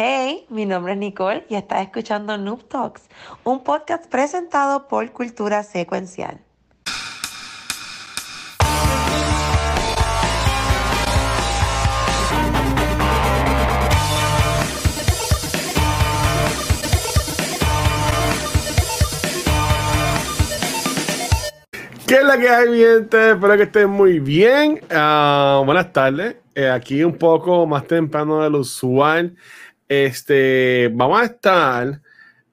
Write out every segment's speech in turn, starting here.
Hey, mi nombre es Nicole y estás escuchando Noob Talks, un podcast presentado por Cultura Secuencial. ¿Qué es la que hay, mi gente? Espero que estén muy bien. Ah, buenas tardes. Eh, aquí un poco más temprano del usual. Este, vamos a estar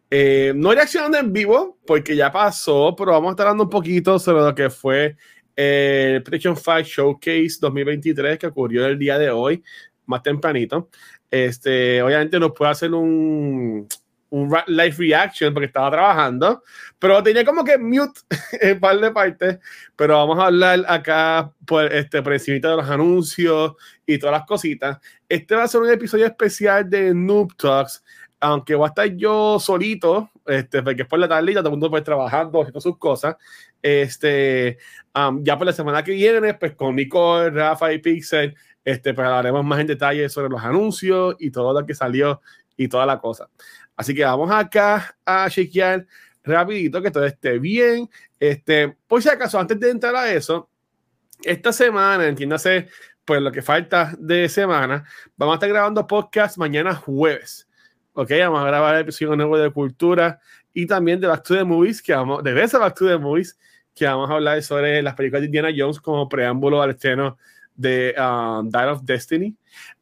eh, no reaccionando en vivo, porque ya pasó, pero vamos a estar hablando un poquito sobre lo que fue el PlayStation 5 Showcase 2023 que ocurrió el día de hoy, más tempranito. Este, obviamente nos puede hacer un, un live reaction porque estaba trabajando, pero tenía como que mute en par de partes, pero vamos a hablar acá por, este, por encima de los anuncios y todas las cositas. Este va a ser un episodio especial de Noob Talks, aunque voy a estar yo solito, este, porque es por la tarde y todo el mundo pues trabajando, haciendo sus cosas. Este, um, ya por la semana que viene, pues con Nicole, Rafa y Pixel, este, pues hablaremos más en detalle sobre los anuncios y todo lo que salió y toda la cosa. Así que vamos acá a chequear rapidito que todo esté bien. Este, por si acaso, antes de entrar a eso, esta semana, entiéndase, pues lo que falta de semana, vamos a estar grabando podcast mañana jueves. Ok, vamos a grabar el episodio nuevo de cultura y también de Back to Movies, que vamos, de ese Back to Movies, que vamos a hablar sobre las películas de Indiana Jones como preámbulo al estreno de um, of Destiny.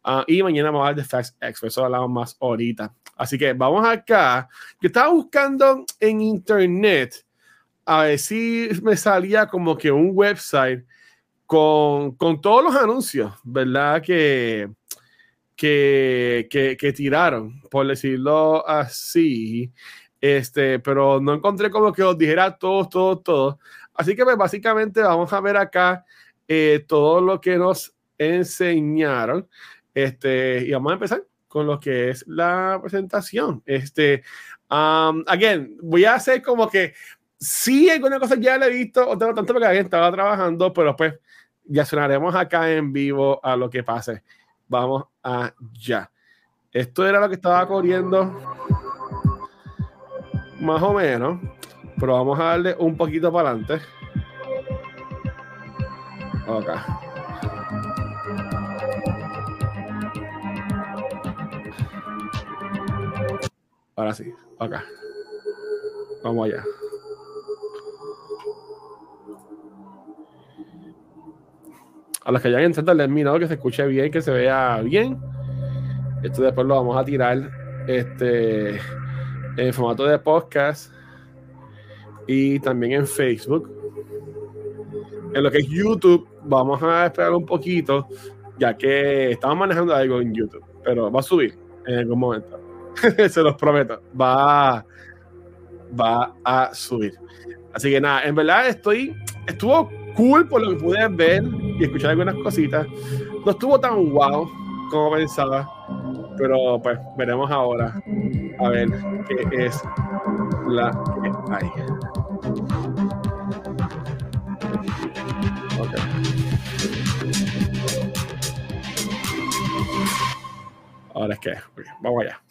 Uh, y mañana vamos a hablar de Facts X, eso hablamos más ahorita. Así que vamos acá. Yo estaba buscando en internet a ver si me salía como que un website con, con todos los anuncios, ¿verdad? Que, que, que, que, tiraron, por decirlo así. Este, pero no encontré como que os dijera todo, todo, todo. Así que pues, básicamente vamos a ver acá eh, todo lo que nos enseñaron. Este, y vamos a empezar con lo que es la presentación. Este, um, again, voy a hacer como que sí, alguna cosa ya la he visto, o tengo tanto porque alguien estaba trabajando, pero pues ya sonaremos acá en vivo a lo que pase. Vamos allá. Esto era lo que estaba corriendo, más o menos, pero vamos a darle un poquito para adelante. Acá. Ahora sí, acá. Vamos allá. A los que ya hayan terminado que se escuche bien, que se vea bien. Esto después lo vamos a tirar este, en formato de podcast y también en Facebook. En lo que es YouTube, vamos a esperar un poquito, ya que estamos manejando algo en YouTube, pero va a subir en algún momento. se los prometo, va, va a subir. Así que nada, en verdad estoy, estuvo cool por lo que pude ver y escuchar algunas cositas. No estuvo tan wow como pensaba, pero pues veremos ahora a ver qué es la que hay. Ahora es que, vamos allá.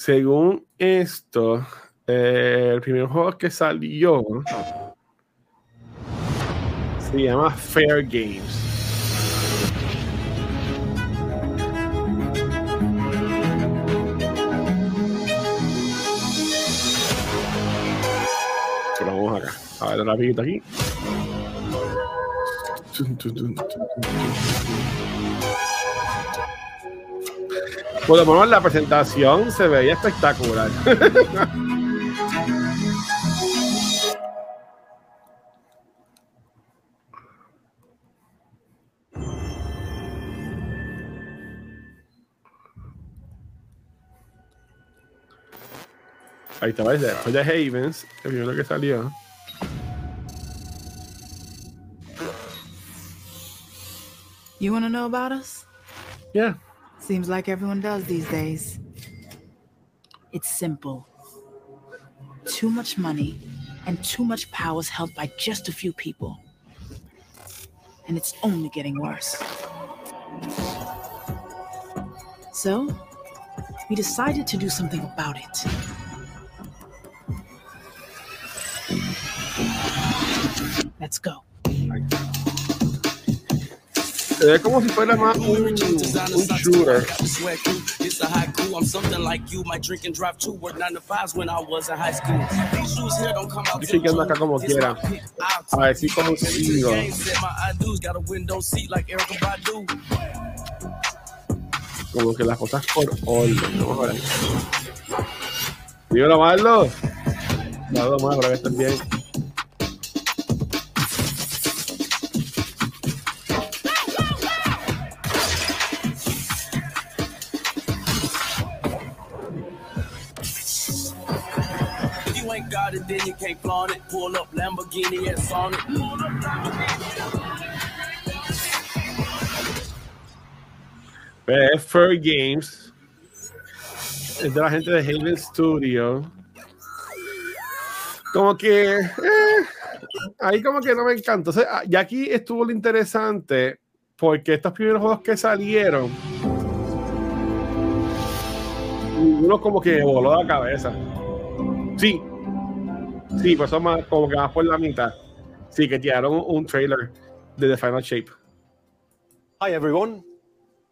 Según esto, eh, el primer juego que salió se llama Fair Games. Pero vamos acá. A ver, rapidito aquí. Por lo menos la presentación se veía espectacular. Ahí está, ¿ves? Después de Havens, el primero que salió. You want to know about us? Yeah. Seems like everyone does these days. It's simple. Too much money and too much power is held by just a few people. and it's only getting worse. So, we decided to do something about it. Let's go. Se ve como si fuera más un, un shooter. You. Acá como quiera. A ver si Erica Badu. Como que las cosas por orden. Vamos a ver. Dímelo, que bien. Flaunt it. Pull up Lamborghini Fur Games. Es de la gente de Haven Studio. Como que. eh, ahí como que no me encanta. Ah, ya aquí estuvo lo interesante. Porque estos primeros juegos que salieron. Uno como que voló la cabeza. Sí. Sí, pues son más, más por la mitad. Sí, que tiraron un, trailer de The Final Shape. Hi, everyone.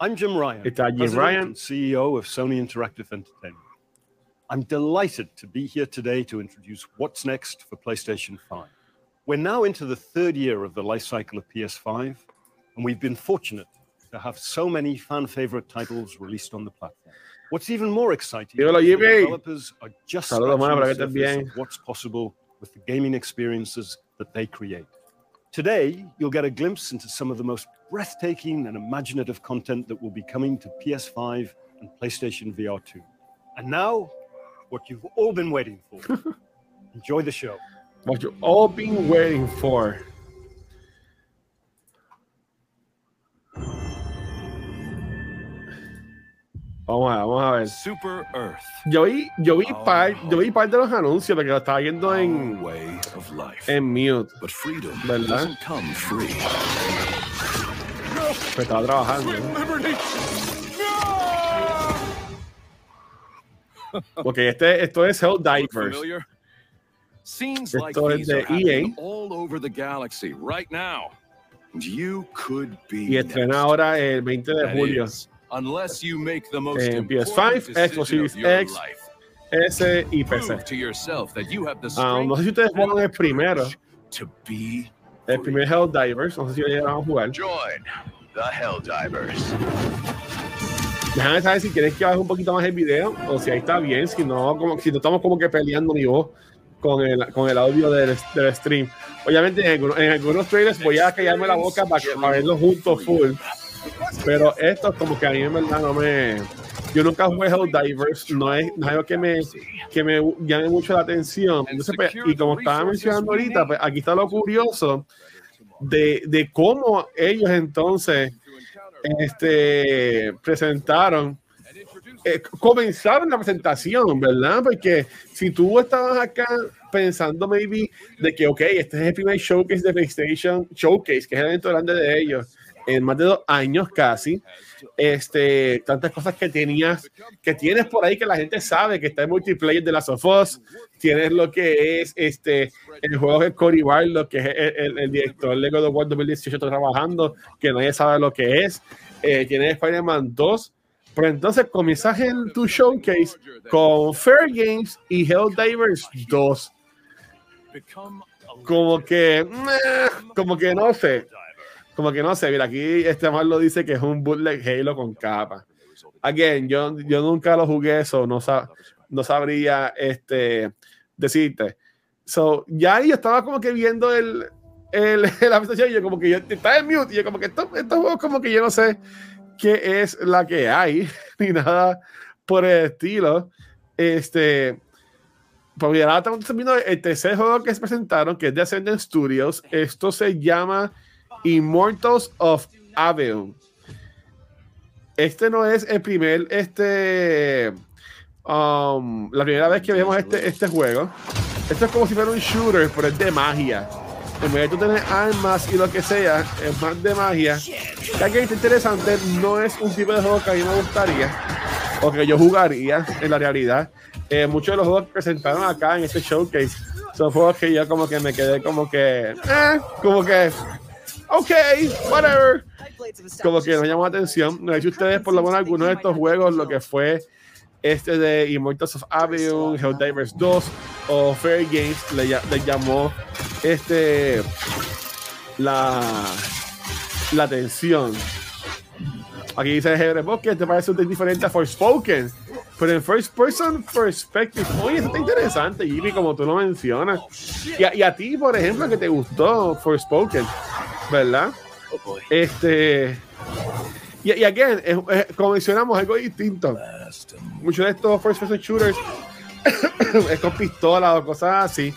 I'm Jim Ryan, It's, uh, Jim President Ryan. and CEO of Sony Interactive Entertainment. I'm delighted to be here today to introduce what's next for PlayStation 5. We're now into the third year of the life cycle of PS5, and we've been fortunate to have so many fan favorite titles released on the platform. What's even more exciting Dímelo, is that developers are just Saludos, mano, scratching para que estés bien. what's possible with the gaming experiences that they create. Today, you'll get a glimpse into some of the most breathtaking and imaginative content that will be coming to PS5 and PlayStation VR 2. And now, what you've all been waiting for. Enjoy the show. What you've all been waiting for. Vamos a ver, vamos a ver. Super Earth. Yo vi, yo vi par, yo vi par de los anuncios porque lo estaba viendo en, en mute. But freedom ¿Verdad? free. Pues estaba trabajando. Porque este, esto es Helldivers. familiar? Scenes Esto like es these de are happening EA. all over the galaxy right now. You could be Y estrena ahora el 20 de julio. Unless you make the most En important PS5, Xbox Series X. S y PC. Prove to yourself that you have the Ah, no sé si ustedes juegan el primero. courage to be El primer Helldivers. No sé si lo llegaron a jugar. Join the Helldivers. Déjame saber si quieres que baje un poquito más el video o si ahí está bien, si no, como, si no estamos como que peleando mi voz con el, con el audio del, del stream. Obviamente en algunos, en algunos trailers voy a callarme la boca para, que, para verlos juntos full. Pero esto como que a mí en verdad no me... Yo nunca jugué Helldivers, no es, no es algo que me, que me llame mucho la atención. Entonces, pues, y como estaba mencionando ahorita, pues aquí está lo curioso de, de cómo ellos entonces este, presentaron, eh, comenzaron la presentación, ¿verdad? Porque si tú estabas acá pensando, maybe, de que, ok, este es el primer showcase de PlayStation, showcase, que es el evento grande de ellos, en más de dos años casi, este, tantas cosas que tenías, que tienes por ahí que la gente sabe que está en multiplayer de las of Us, tienes lo que es este, el juego de Cory Barlow, que es el, el- el director de God of War 2018 está trabajando, que nadie sabe lo que es, eh, tienes Spider-Man 2, pero entonces comienzas en tu showcase con Fair Games y Helldivers 2, become a como que, como que no sé, como que no sé, mira, aquí este lo dice que es un bootleg Halo con capa. Again, yo, yo nunca lo jugué eso, no, sa- no sabría este, decirte. So, ya ahí yo estaba como que viendo el, el, y yo como que yo estaba en mute y yo como que estos, estos juegos como que yo no sé qué es la que hay ni nada por el estilo. Este, porque ahora estamos viendo el tercer juego que se presentaron, que es de Ascendant Studios. Esto se llama Immortals of Avion. Este no es el primer, este, um, la primera vez que vemos este, este juego. Esto es como si fuera un shooter, pero es de magia. en vez de tú tener armas y lo que sea, es más de magia. Ya que está interesante, no es un tipo de juego que a mí me gustaría o que yo jugaría en la realidad. Eh, muchos de los juegos que presentaron acá en este showcase son juegos que yo como que me quedé como que, eh, como que, ok, whatever. Como que no llamó la atención. No sé si ustedes por lo menos algunos de estos juegos, lo que fue este de Immortals of Avion, Helldivers 2 o Fair Games, le llamó este la, la atención. Aquí dice Hebre Bosque, te parece un diferente a Forspoken, pero en First Person Perspective, oye, eso está interesante, Jimmy, como tú lo mencionas. Y a, ti, por ejemplo, que te gustó Forspoken, ¿verdad? Este. Y, y again, como mencionamos, algo distinto. Muchos de estos first person shooters es con pistola o cosas así.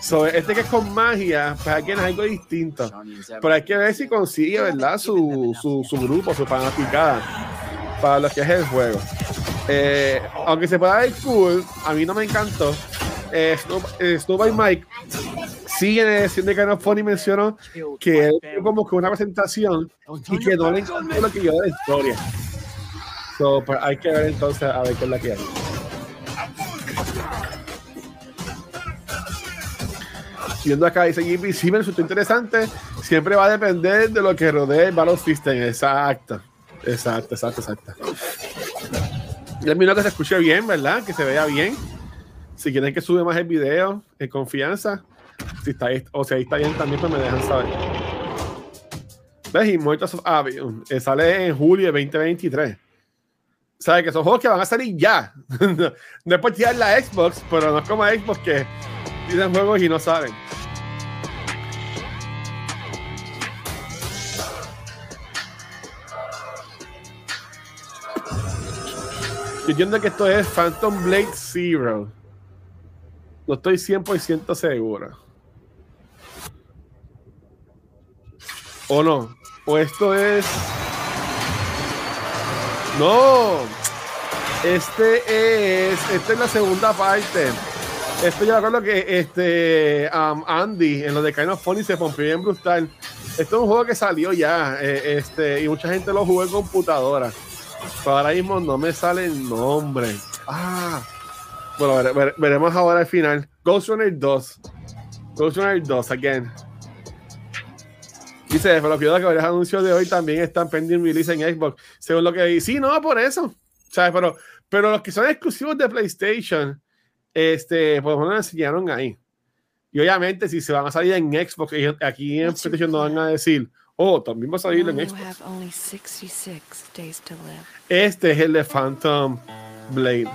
So, este que es con magia, pues again, es algo distinto. Pero hay que ver si consigue, ¿verdad? Su, su, su grupo, su fanaticada para lo que es el juego. Eh, aunque se pueda ver cool, a mí no me encantó. Eh, Snow, eh, Snow by Mike sigue de Kind of Funny mencionó que él como que una presentación y que no le encantó lo que yo de la historia. So, pues hay que ver entonces a ver qué es la que hay. Viendo acá, dice Jimmy, sí me resultó interesante. Siempre va a depender de lo que rodee el Battle System. Exacto. Exacto, exacto, exacto. El mío que se escuche bien, ¿verdad? Que se vea bien. Si quieren que sube más el video en confianza, si está ahí, o si ahí está bien también, pues me dejan saber. ¿Ves? Immortals of Avion eh, sale en julio de 2023. ¿Sabes? Que son juegos que van a salir ya. no es por tirar la Xbox, pero no es como Xbox que tienen juegos y no saben. Que esto es Phantom Blade Zero. No estoy 100% seguro. ¿O no? ¿O esto es... No. Este es... Esta es la segunda parte. Esto yo me acuerdo que este um, Andy en lo de Kind of Funny se pompió bien brutal. Esto es un juego que salió ya. eh, este, y mucha gente lo jugó en computadora. Pero ahora mismo no me sale el nombre. Ah. Bueno, vere- vere- veremos ahora al final. Ghost Runner 2. Ghost Runner 2, again. Dice, pero cuidado que varios anuncios de hoy también están pending release en Xbox. Según lo que vi. Sí, no, por eso. ¿Sabes? Pero, pero los que son exclusivos de PlayStation, este, pues no lo enseñaron ahí. Y obviamente, si se van a salir en Xbox, aquí en PlayStation no van a decir, oh, también va a salir Now en Xbox. have only 66 days to live. Este es el de Phantom Blade.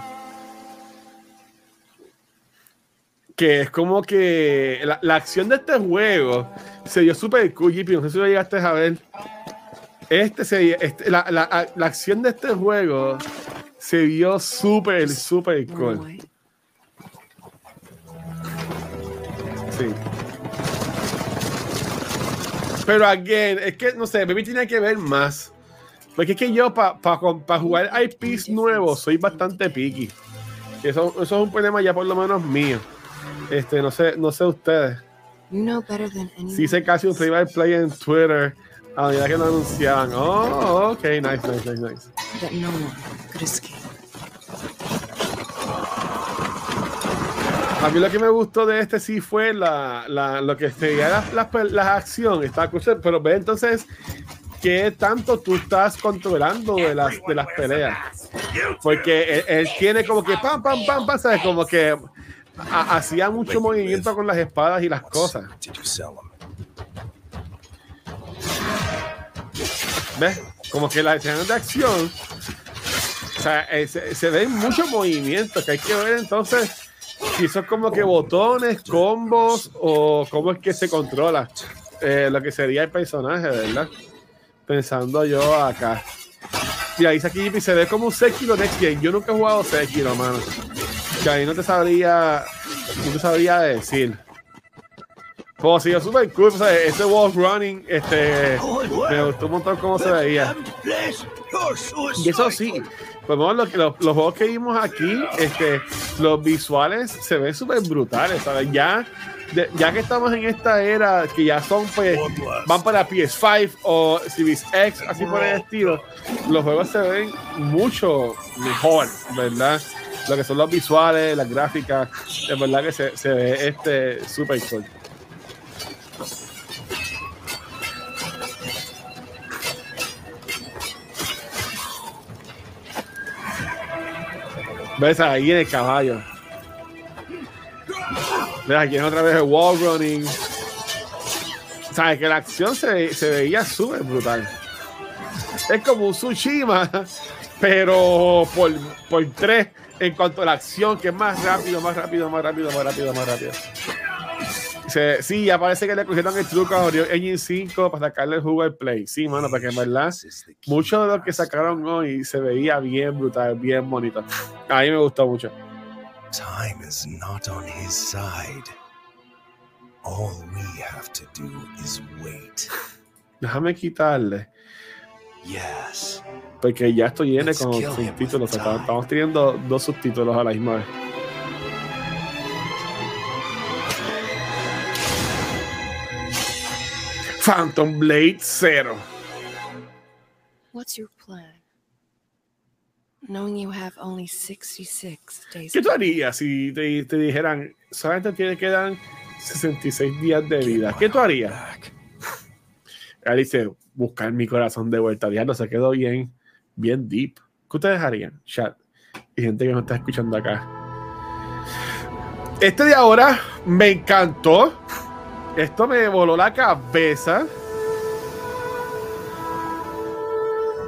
Que es como que la, la acción de este juego se dio súper cool, No sé si lo llegaste a ver. Este se, este- la, la- la acción de este juego se vio súper, súper cool. Sí. Pero again, es que no sé, Baby tiene que ver más. Porque es que yo para jugar IPs nuevos soy bastante picky. Eso, eso es un problema ya por lo menos mío. Este, no sé, no sé ustedes. You know better than anyone. Sí hice casi un play by play en Twitter a medida que lo anunciaban. Oh, ok, nice, nice, nice, nice. that no one could escape. A mí lo que me gustó de este sí fue la, la- lo que sería las la, la, cool, pero ve entonces qué tanto tú estás controlando de las, de las peleas. Porque él, él tiene como que pam, pam, pam, pam, ¿sabes? Como que ha- hacía mucho movimiento con las espadas y las cosas. ¿Ves? Como que las escenas de acción, o sea, eh, se, se ven muchos movimientos que hay que ver entonces si son como que botones, combos o cómo es que se controla eh, lo que sería el personaje, ¿verdad? Pensando yo acá. Mira, dice aquí y se ve como un Sekiro Next Gen. Yo nunca he jugado Sekiro, mano. Que ahí no te sabría, no te sabría decir. Pues sí, súper cool. O sea, ese wall running, este, me gustó un montón cómo se veía. Y eso sí, pues bueno, lo que- los, los juegos que vimos aquí, este, los visuales se ven súper brutales, ¿sabes? Ya ya que estamos en esta era que ya son, pues, van para PS5 o Series X, así por el estilo, los juegos se ven mucho mejor, ¿verdad? Lo que son los visuales, las gráficas, es verdad que se, se ve este super cool. ¿Ves ahí en el caballo? ¿Ves aquí en otra vez el wall running? ¿Sabes? Que la acción se, se veía súper brutal. Es como un Tsushima, pero por, por tres en cuanto a la acción, que es más rápido, más rápido, más rápido, más rápido, más rápido. Se- sí, ya parece que le cogieron el truco a Unreal Engine 5 para sacarle el jugo al Play. Sí, mano, porque en verdad mucho de lo que sacaron hoy se veía bien brutal, bien bonito. A mí me gustó mucho. Time is not on his side. All we have to do is wait. Déjame quitarle, Yes. porque ya estoy lleno con subtítulos. estamos teniendo dos subtítulos a la misma vez. Phantom Blade Zero. What's your plan? Knowing you have only 66 days. ¿Qué tú harías si te, te dijeran solamente tiene que dar 66 días de vida? ¿Qué tú harías? Él dice, buscar mi corazón de vuelta. Diablo, se quedó bien, bien deep. ¿Qué ustedes harían? Chat. Y gente que nos está escuchando acá. Este de ahora me encantó. Esto me voló la cabeza.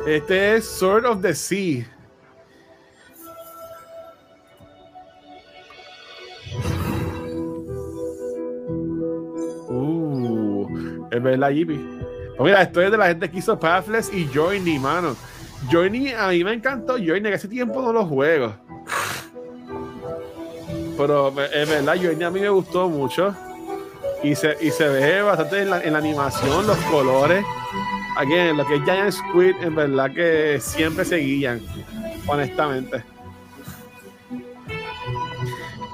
Este es Sword of the Sea. Uh, es verdad, Jimmy. Pues mira, esto es de la gente que hizo Pathless y Journey, mano. Journey, a mí me encantó Journey, que hace tiempo no lo juego. Pero es verdad, Journey a mí me gustó mucho. Y se, y se ve bastante en la, en la animación, los colores. Aquí en lo que es Giant Squid, en verdad que siempre se guían, honestamente.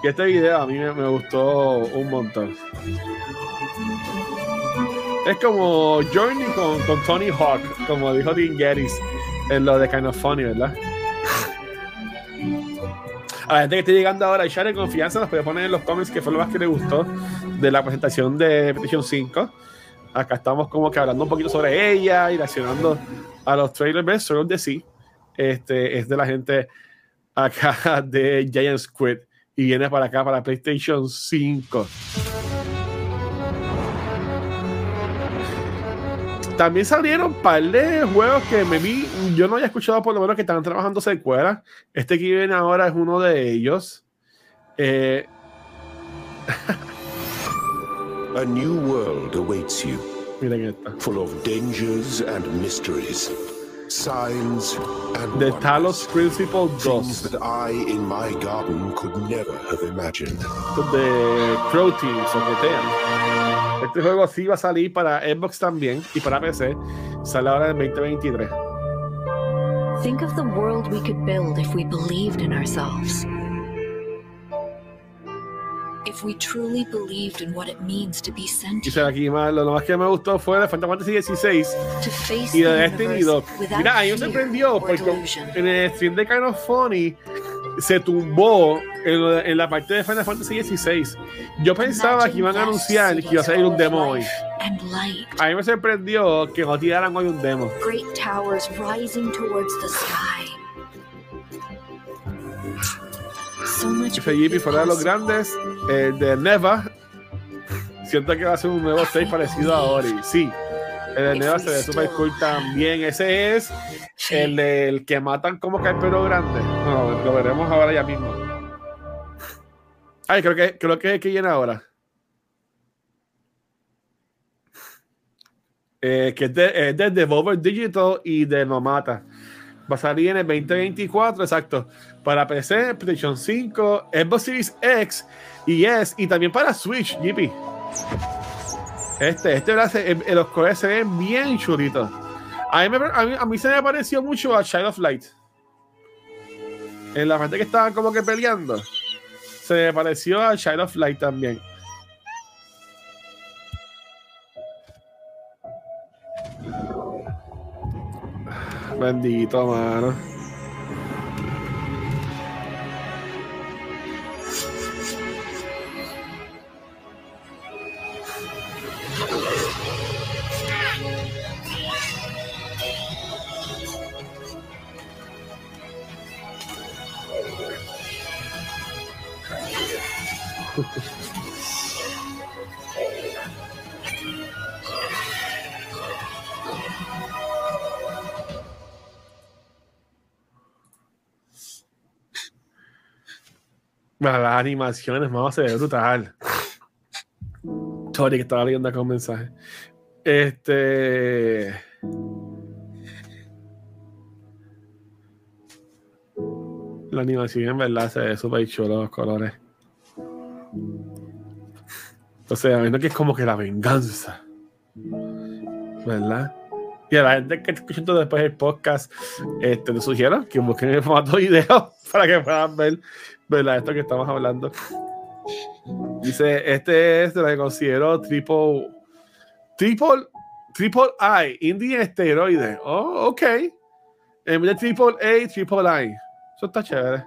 Y este video a mí me, me gustó un montón. Es como Journey con, con Tony Hawk, como dijo Dean Geddes en lo de Kind of Funny, ¿verdad? A la gente que esté llegando ahora de confianza nos puede poner en los comments qué fue lo más que le gustó de la presentación de PlayStation 5. Acá estamos como que hablando un poquito sobre ella y reaccionando a los trailers de of the Sea. Este es de la gente acá de Giant Squid y viene para acá para PlayStation 5. También salieron un par de juegos que me vi, yo no había escuchado por lo menos que estaban trabajando secuelas. Este que viene ahora es uno de ellos. Eh, A new world awaits you, miren esta. full of dangers and mysteries, signs and The Talos Principle 2 things that I in my garden could never have imagined. de Crow Team, Socotean. Este juego sí va a salir para Xbox también y para PC. Sale ahora en 2023. Think of the world we could build if we believed in ourselves. If we truly believed in what it means to be sentient, se aquí más, lo más que me gustó fue de Final Fantasy 16 to face y de Destiny universe 2. without Mira, a mí me sorprendió or porque en el stream de Kind of Funny se tumbó en, de- en la parte de Final Fantasy 16. Yo pensaba que iban a anunciar que iba a salir un demo hoy. A mí me sorprendió que no tiraran hoy un demo. Jimmy, fuera de los grandes, el de Neva. Siento que va a ser un nuevo stage parecido a Ori. Sí, el de Neva se ve super cool también. Ese es el del que matan como que al perro grande. Lo veremos ahora ya mismo. Ay, creo que, creo que que viene ahora. Eh, que es de, es de Devolver Digital y de No Mata. Va a salir en el 2024, exacto. Para PC, PlayStation 5, Xbox Series X y S, y también para Switch, JP. Este, este los colores se ven bien chulitos. A mí, a, mí, a mí se me pareció mucho a Child of Light en la parte que estaban como que peleando, se pareció a Child of Light también. Bendito, mano. Las animaciones, vamos a ver brutal. Sorry, que estaba leyendo acá un mensaje. Este. La animación en verdad se ve súper chulo los colores. O sea, viendo que es como que la venganza. ¿Verdad? Y a la gente que está escuchando después el podcast, este, les sugiero que busquen el formato video para que puedan ver, ¿verdad? Esto que estamos hablando. Dice, este es de lo que considero triple, triple, triple I, indie esteroide. Oh, ok. En vez de triple A, triple I. Eso está chévere.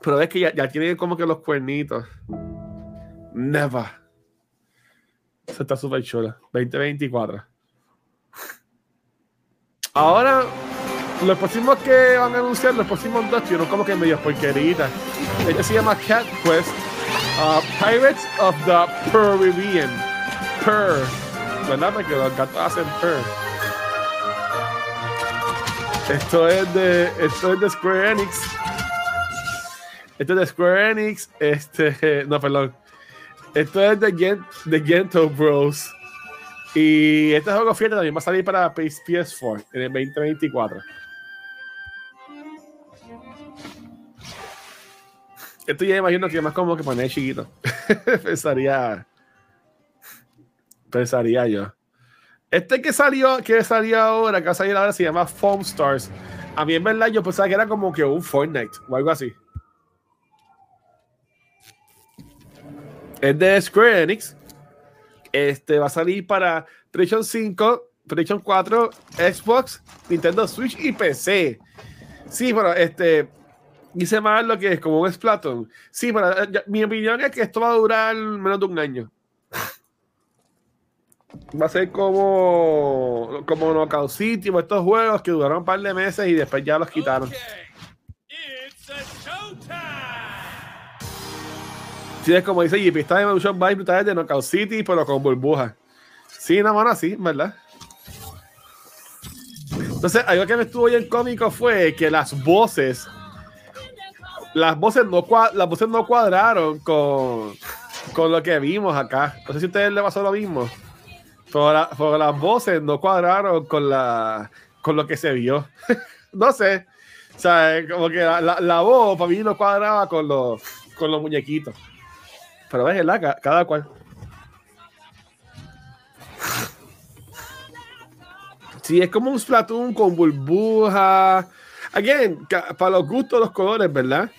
Pero es que ya, ya tiene como que los cuernitos. Never. Eso está súper chula. 2024. Ahora, los próximos que van a anunciar, los próximos dos, tienen como que medio porqueritas. Este se llama Cat Quest. uh, Pirates of the Peruvian. Purr. ¿Verdad? Porque los gatos hacen purr. Esto es de, esto es de Square Enix. Esto es de Square Enix. Este, no, perdón. Esto es de, de Gento Bros. Y este juego, fíjate, también va a salir para PS4 en el 2024. Esto ya imagino que más como que poner chiquito. pensaría. Pensaría yo. Este que salió, que salió ahora, que va a ahora, se llama Foam Stars. A mí en verdad yo pensaba que era como que un Fortnite o algo así. Es de Square Enix. Este va a salir para PlayStation 5, PlayStation 4, Xbox, Nintendo Switch y PC. Sí, pero este dice más lo que es como un Splatoon. Sí, pero eh, ya- mi opinión es que esto va a durar menos de un año. Va a ser como como Knockout City o estos juegos que duraron un par de meses y después ya los quitaron. Sí, es como dice JP, está de Evolution Vibe brutales de Knockout City, pero con burbujas. Sí, una mano así, ¿verdad? Entonces, algo que me estuvo bien cómico fue que las voces, las voces no, las voces no cuadraron con, con lo que vimos acá. No sé si a ustedes les pasó lo mismo. Pero, la- las voces no cuadraron con, la, con lo que se vio. no sé. O sea, como que la, la- la voz para mí no cuadraba con los, con los muñequitos. Pero ¿verdad? Ca- Cada cual. Sí, es como un Splatoon con burbuja. Again, para los gustos, los colores, ¿verdad?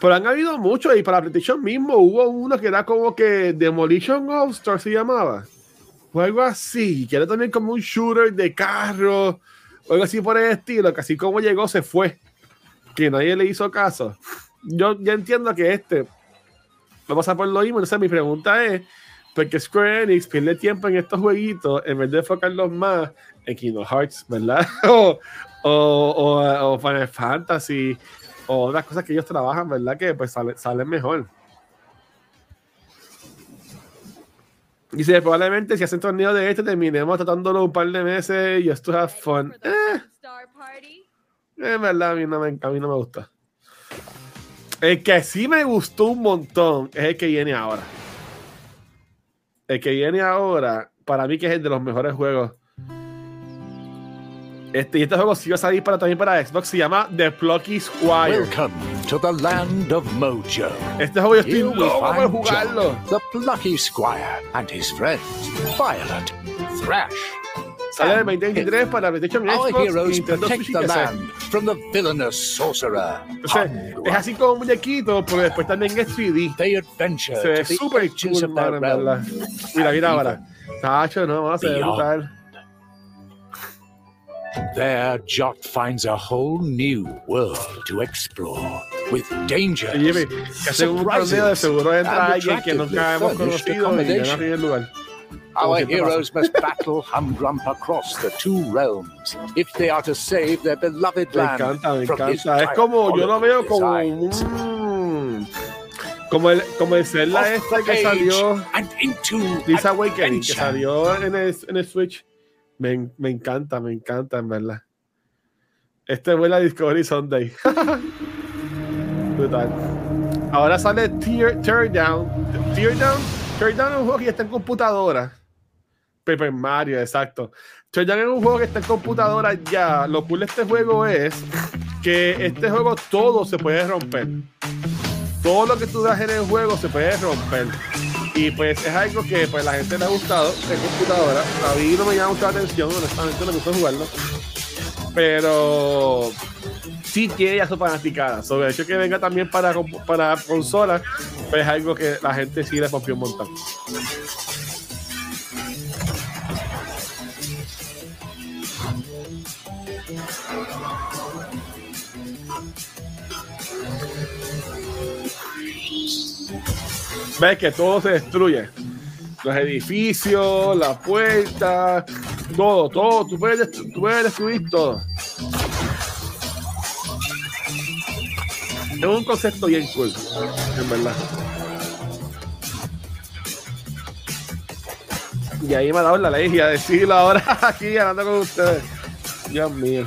Pero han habido muchos y para PlayStation mismo hubo uno que era como que Demolition All Star se llamaba. O algo así, que era también como un shooter de carro o algo así por el estilo, que así como llegó se fue. Que nadie le hizo caso. Yo ya entiendo que este va a pasar por lo mismo. Entonces mi pregunta es, ¿por qué Square Enix pierde tiempo en estos jueguitos en vez de enfocarlos más en Kingdom Hearts, ¿verdad? o, o, o, o Final Fantasy o otras cosas que ellos trabajan, ¿verdad? Que pues sale- salen mejor. Dice, probablemente si hacen torneo de este, terminemos tratándolo un par de meses y esto es fun. Eh, en verdad, a mí, no me, a mí no me gusta. El que sí me gustó un montón es el que viene ahora. El que viene ahora, para mí que es el de los mejores juegos. Este, y este juego sí va a salir para, también para Xbox, se llama The Plucky Squire. Welcome to the land of Mojo. Este juego yo estoy we loco por jugarlo. John, the plucky squire, and his friends, Violet, Thrash. Sale el 2023 para PlayStation Xbox y heroes Nintendo Switch from the villainous sorcerer. Entonces, es así como un muñequito, pero después también es 3D. They adventure Se ve súper cool, mano, en verdad. Mira, mira ahora. Tacho, no, se ve beyond. brutal. There, Jot finds a whole new world to explore, with dangers, Y Jimmy, que hacen un torneo de surprises, seguro entra alguien que nunca hemos conocido y gana accommodation. primer lugar. Our heroes must battle Humgrump across the two realms if they are to save their beloved Me land encanta, me from his encanta. Es como, yo lo veo como un- como el, como el Zelda este que salió, Awakening, que salió en el, en el Switch. Me, me encanta, me encanta, en verdad. Este fue la Discovery Sunday. Brutal. Ahora sale Tear, Teardown. Teardown. Teardown es un juego que está en computadora. Paper Mario, exacto. Teardown es un juego que está en computadora ya. Lo cool de este juego es que este juego todo se puede romper. Todo lo que tú das en el juego se puede romper. Y pues es algo que pues la gente le ha gustado en computadora. A mí no me llama mucho la atención, honestamente me gusta jugarlo. Pero sí tiene ya su fanaticada. Sobre el hecho que venga también para, para consolas, pues es algo que la gente sí le confió un montón. Ves que todo se destruye. Los edificios, la puerta, todo, todo. Tú puedes, tú puedes destruir todo. Es un concepto bien cool, en verdad. Y ahí me ha dado la alergia a decirlo ahora aquí hablando con ustedes. Dios mío.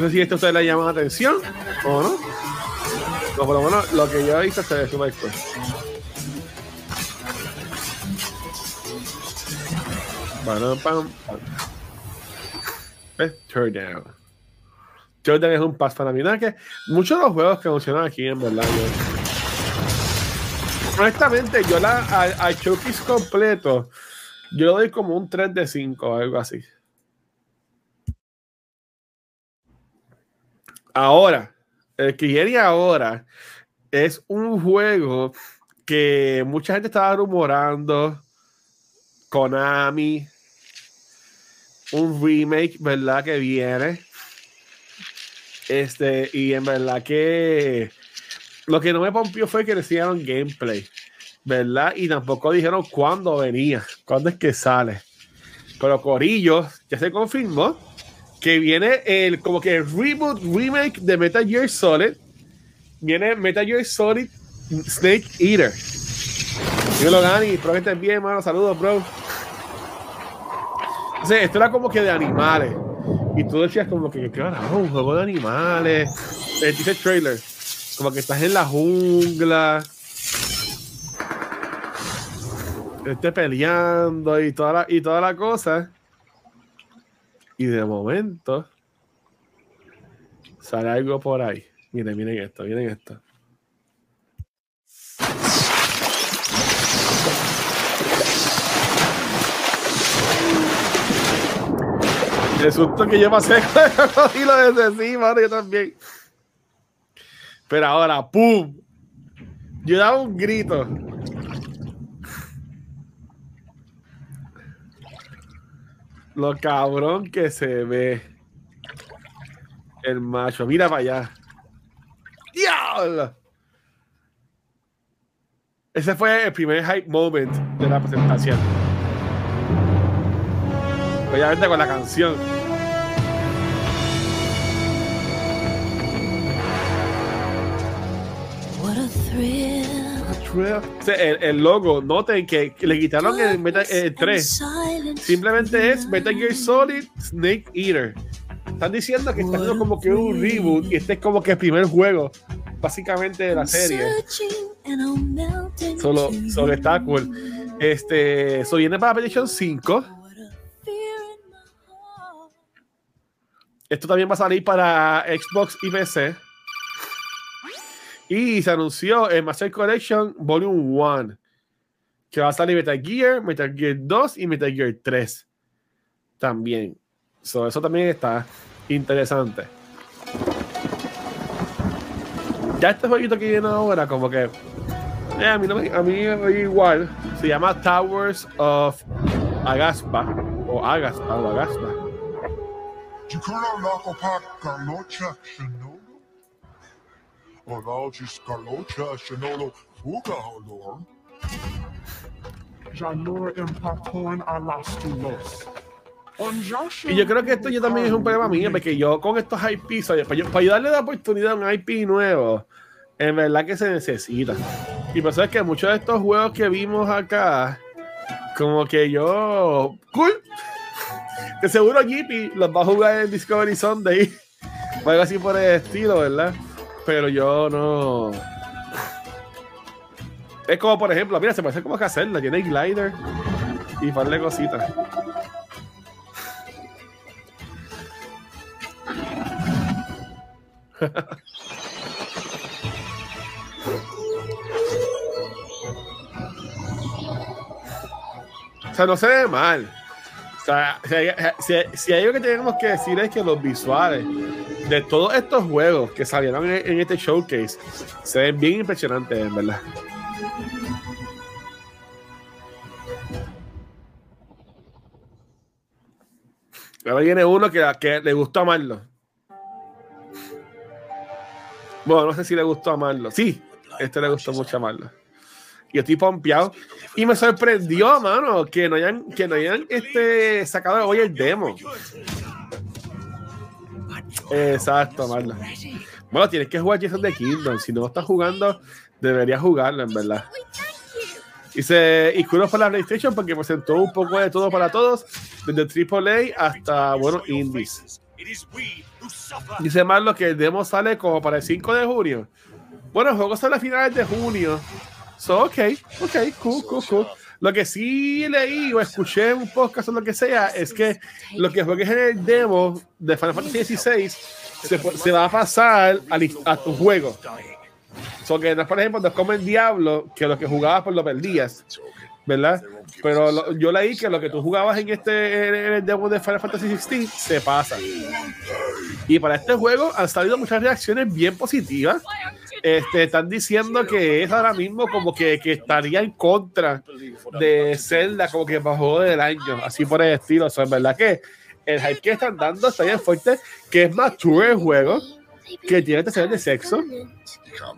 No sé si esto ustedes le llama la atención o no. O por lo menos lo que yo he visto se ve super cool. Bueno, pam, pam. ¿Ves? Turn down. Turn down es un pass para mí. Es que muchos de los juegos que mencionan aquí, en verdad, yo- Honestamente, yo la, a, a Chucky's completo, yo le doy como un 3 de 5 o algo así. Ahora, el que viene ahora es un juego que mucha gente estaba rumorando. Konami, un remake, ¿verdad? Que viene. Este, y en verdad que lo que no me pompió fue que decían gameplay, ¿verdad? Y tampoco dijeron cuándo venía, cuándo es que sale. Pero Corillo ya se confirmó que viene el como que reboot remake de Metal Gear Solid. Viene Metal Gear Solid Snake Eater. Dímelo, Gani, espero que estés bien, hermano. Saludos, bro. Entonces, esto era como que de animales. Y tú decías como que, carajo, un juego de animales. Eh, dice trailer. Como que estás en la jungla. Esté peleando y toda la, y toda la cosa. Y de momento sale algo por ahí. Miren, miren esto, miren esto. El susto que yo pasé y lo desde sí, mano, yo también. Pero ahora, ¡pum! Yo daba un grito. Lo cabrón que se ve. El macho. Mira para allá. ¡Diablo! Ese fue el primer hype moment de la presentación. Obviamente con la canción. What a thrill. O sea, el, el logo, noten que, le quitaron el, el 3. Simplemente es Metal Gear Solid Snake Eater. Están diciendo que está haciendo como que un reboot y este es como que el primer juego, básicamente, de la serie. Solo, solo está cool. Este, eso viene para PlayStation 5. Esto también va a salir para Xbox y PC. Y se anunció el Master Collection Volume 1. Que va a salir Metal Gear, Metal Gear 2 y Metal Gear 3. También. So, eso también está interesante. Ya este jueguito que viene ahora, como que Eh, a mí, a mí igual. Se llama Towers of Agaspa. O Agaspa o Agaspa. Alastulos. Y yo creo que esto yo también es un problema mío, porque yo con estos IPs, oye, para, yo- para yo darle la oportunidad a un IP nuevo, en verdad que se necesita. Y por eso es que muchos de estos juegos que vimos acá, como que yo. ¡Cool! De seguro Jippy los va a jugar en Discovery Sunday. O algo así por el estilo, ¿verdad? Pero yo no. Es como, por ejemplo, mira, se parece como que hacerla. Tiene glider y par de cositas. O sea, no se ve mal. O sea, si- si hay algo que tenemos que decir es que los visuales de todos estos juegos que salieron en, en este showcase se ven bien impresionantes, en verdad. Ahora viene uno que, que le gustó amarlo. Bueno, no sé si le gustó amarlo. Sí, este le gustó mucho amarlo. Y estoy pompeado. Y me sorprendió, mano, que no hayan, que no hayan este, sacado hoy el demo. Exacto, Marla. Bueno, tienes que jugar Jason the Kingdom. Si no estás jugando, deberías jugarlo, en verdad. Y se y para la PlayStation porque presentó un poco de todo para todos, desde AAA hasta, bueno, indies. Dice Marlo que el demo sale como para el 5 de junio. Bueno, el juego sale a finales de junio. So, ok, ok, cool, cool, cool. Lo que sí leí o escuché en un podcast o lo que sea es que lo que juegues en el demo de Final Fantasy XVI se, se va a pasar a, tu juego. So que por ejemplo, no es como el Diablo, que lo que jugabas pues lo perdías, ¿verdad? Pero yo leí que lo que tú jugabas en este en el demo de Final Fantasy XVI se pasa. Y para este juego han salido muchas reacciones bien positivas. Este, están diciendo que es ahora mismo como que, que estaría en contra de Zelda, como que juego del año, así por el estilo. O sea, en verdad que el hype que están dando está bien fuerte, que es mature el juego, que tiene escenas de sexo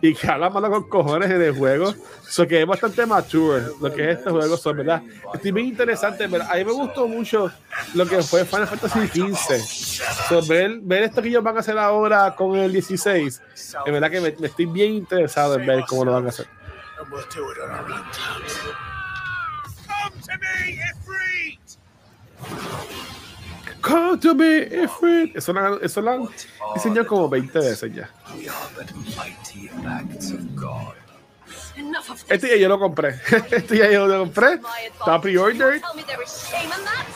y que habla malo con cojones en el juego. So que es bastante mature lo que es este juego, so, verdad. Estoy bien interesante, verdad. A mí me gustó mucho lo que fue Final Fantasy XV. So, ver, ver esto que ellos van a hacer ahora con el 16, en verdad que me, me estoy bien interesado en ver cómo lo van a hacer. Come to me! Come to me, Ifrit. Eso, lo- eso lo han diseñado como 20 veces ya. Of Este ya yo lo compré. Este ya yo lo compré. Está that.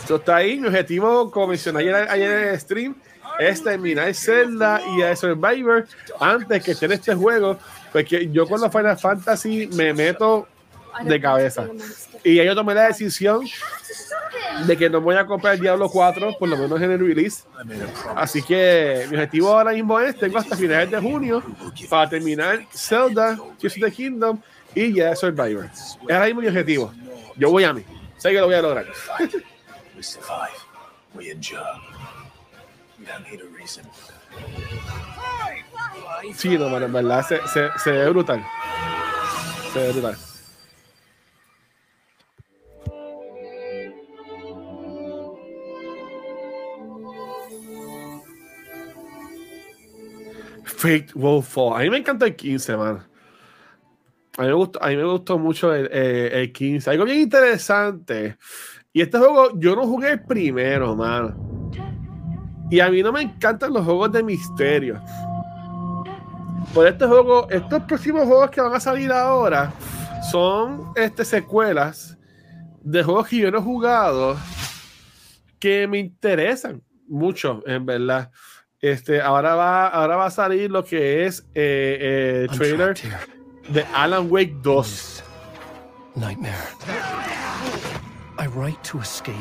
Esto está ahí. Mi objetivo, como mencioné ayer, ayer en el stream, es terminar Zelda y a Survivor antes que esté en este juego. Porque yo con los Final Fantasy me meto de cabeza. Y ya yo tomé la decisión de que no voy a comprar Diablo 4, por lo menos en el release. Así que mi objetivo ahora mismo es, tengo hasta finales de junio para terminar Zelda, Tears of the Kingdom y ya Survivor. Es ahora mismo mi objetivo. Yo voy a mí. Sé que lo voy a lograr. Sí, no, en verdad se, se, se ve brutal. Se ve brutal. Fate will fall. A mí me encanta el 15, man. A mí me gustó, a mí me gustó mucho el, eh, el 15. Algo bien interesante. Y este juego, yo no jugué el primero, man. Y a mí no me encantan los juegos de misterio. Por este juego, estos próximos juegos que van a salir ahora son este, secuelas de juegos que yo no he jugado que me interesan mucho, en verdad. Este, ahora va, ahora va a salir lo que es eh, eh, el trailer de Alan Wake 2. Nightmare. I write to escape.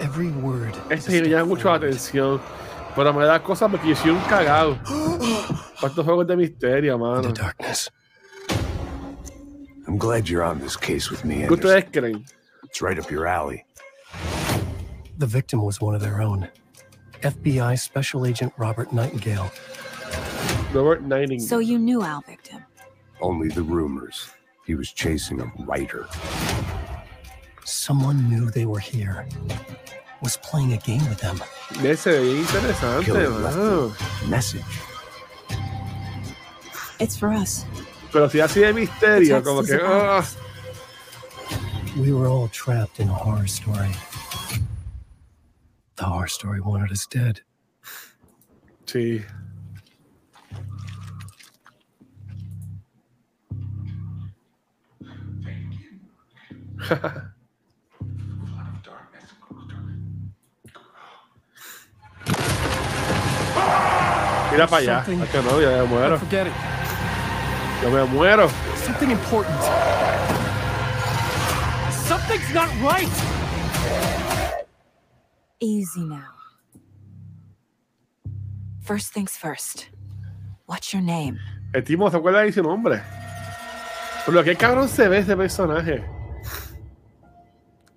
Every word. Este me llama mucho la atención, pero me da cosas porque yo soy un cagado. Estos juegos de misterio, mano. darkness. I'm glad you're on this case with me. ¿Qué ustedes creen? It's right up your alley. The victim was one of their own. FBI Special Agent Robert Nightingale. Robert Nightingale. So you knew Al Victim. Only the rumors. He was chasing a writer. Someone knew they were here. Was playing a game with them. Ese veía interesante, Killer left. Message. It's for us. Pero si así de misterio, como que. about ah. We were all trapped in a horror story. The horror story wanted us dead. Sí. Mira para allá. Something- Ay, que no, ya me muero. Forget it. Yo me muero. Something important. Something's not right. Easy now. First things first. What's your name? El tipo se acuerda de su nombre. Por lo cabrón se ve ese personaje.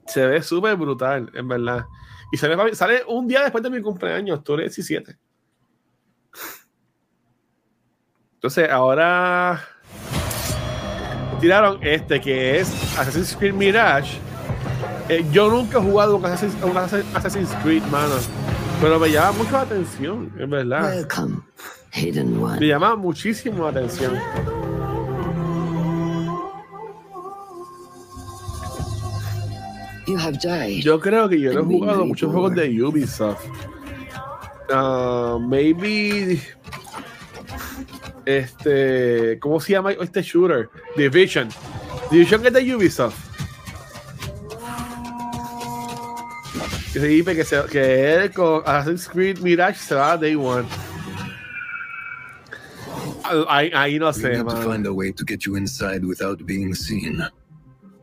Se ve súper brutal, en verdad. Y sale, sale un día después de mi cumpleaños, octubre 17. Entonces, ahora tiraron este que es Assassin's Creed Mirage. Eh, yo nunca he jugado un Assassin's, un Assassin's Creed, mano. Pero me llama mucho la atención, en verdad. Welcome, Hidden One. Me llama muchísimo la atención. You have died. Yo creo que yo no he jugado muchos juegos de Ubisoft. Ah, maybe. Este. ¿Cómo se llama este shooter? Division. Division es de Ubisoft. Que se dice que, se, que él con Assassin's Creed Mirage se va a Day One. Ahí, ahí no sé, man. find a way to get you inside without being seen.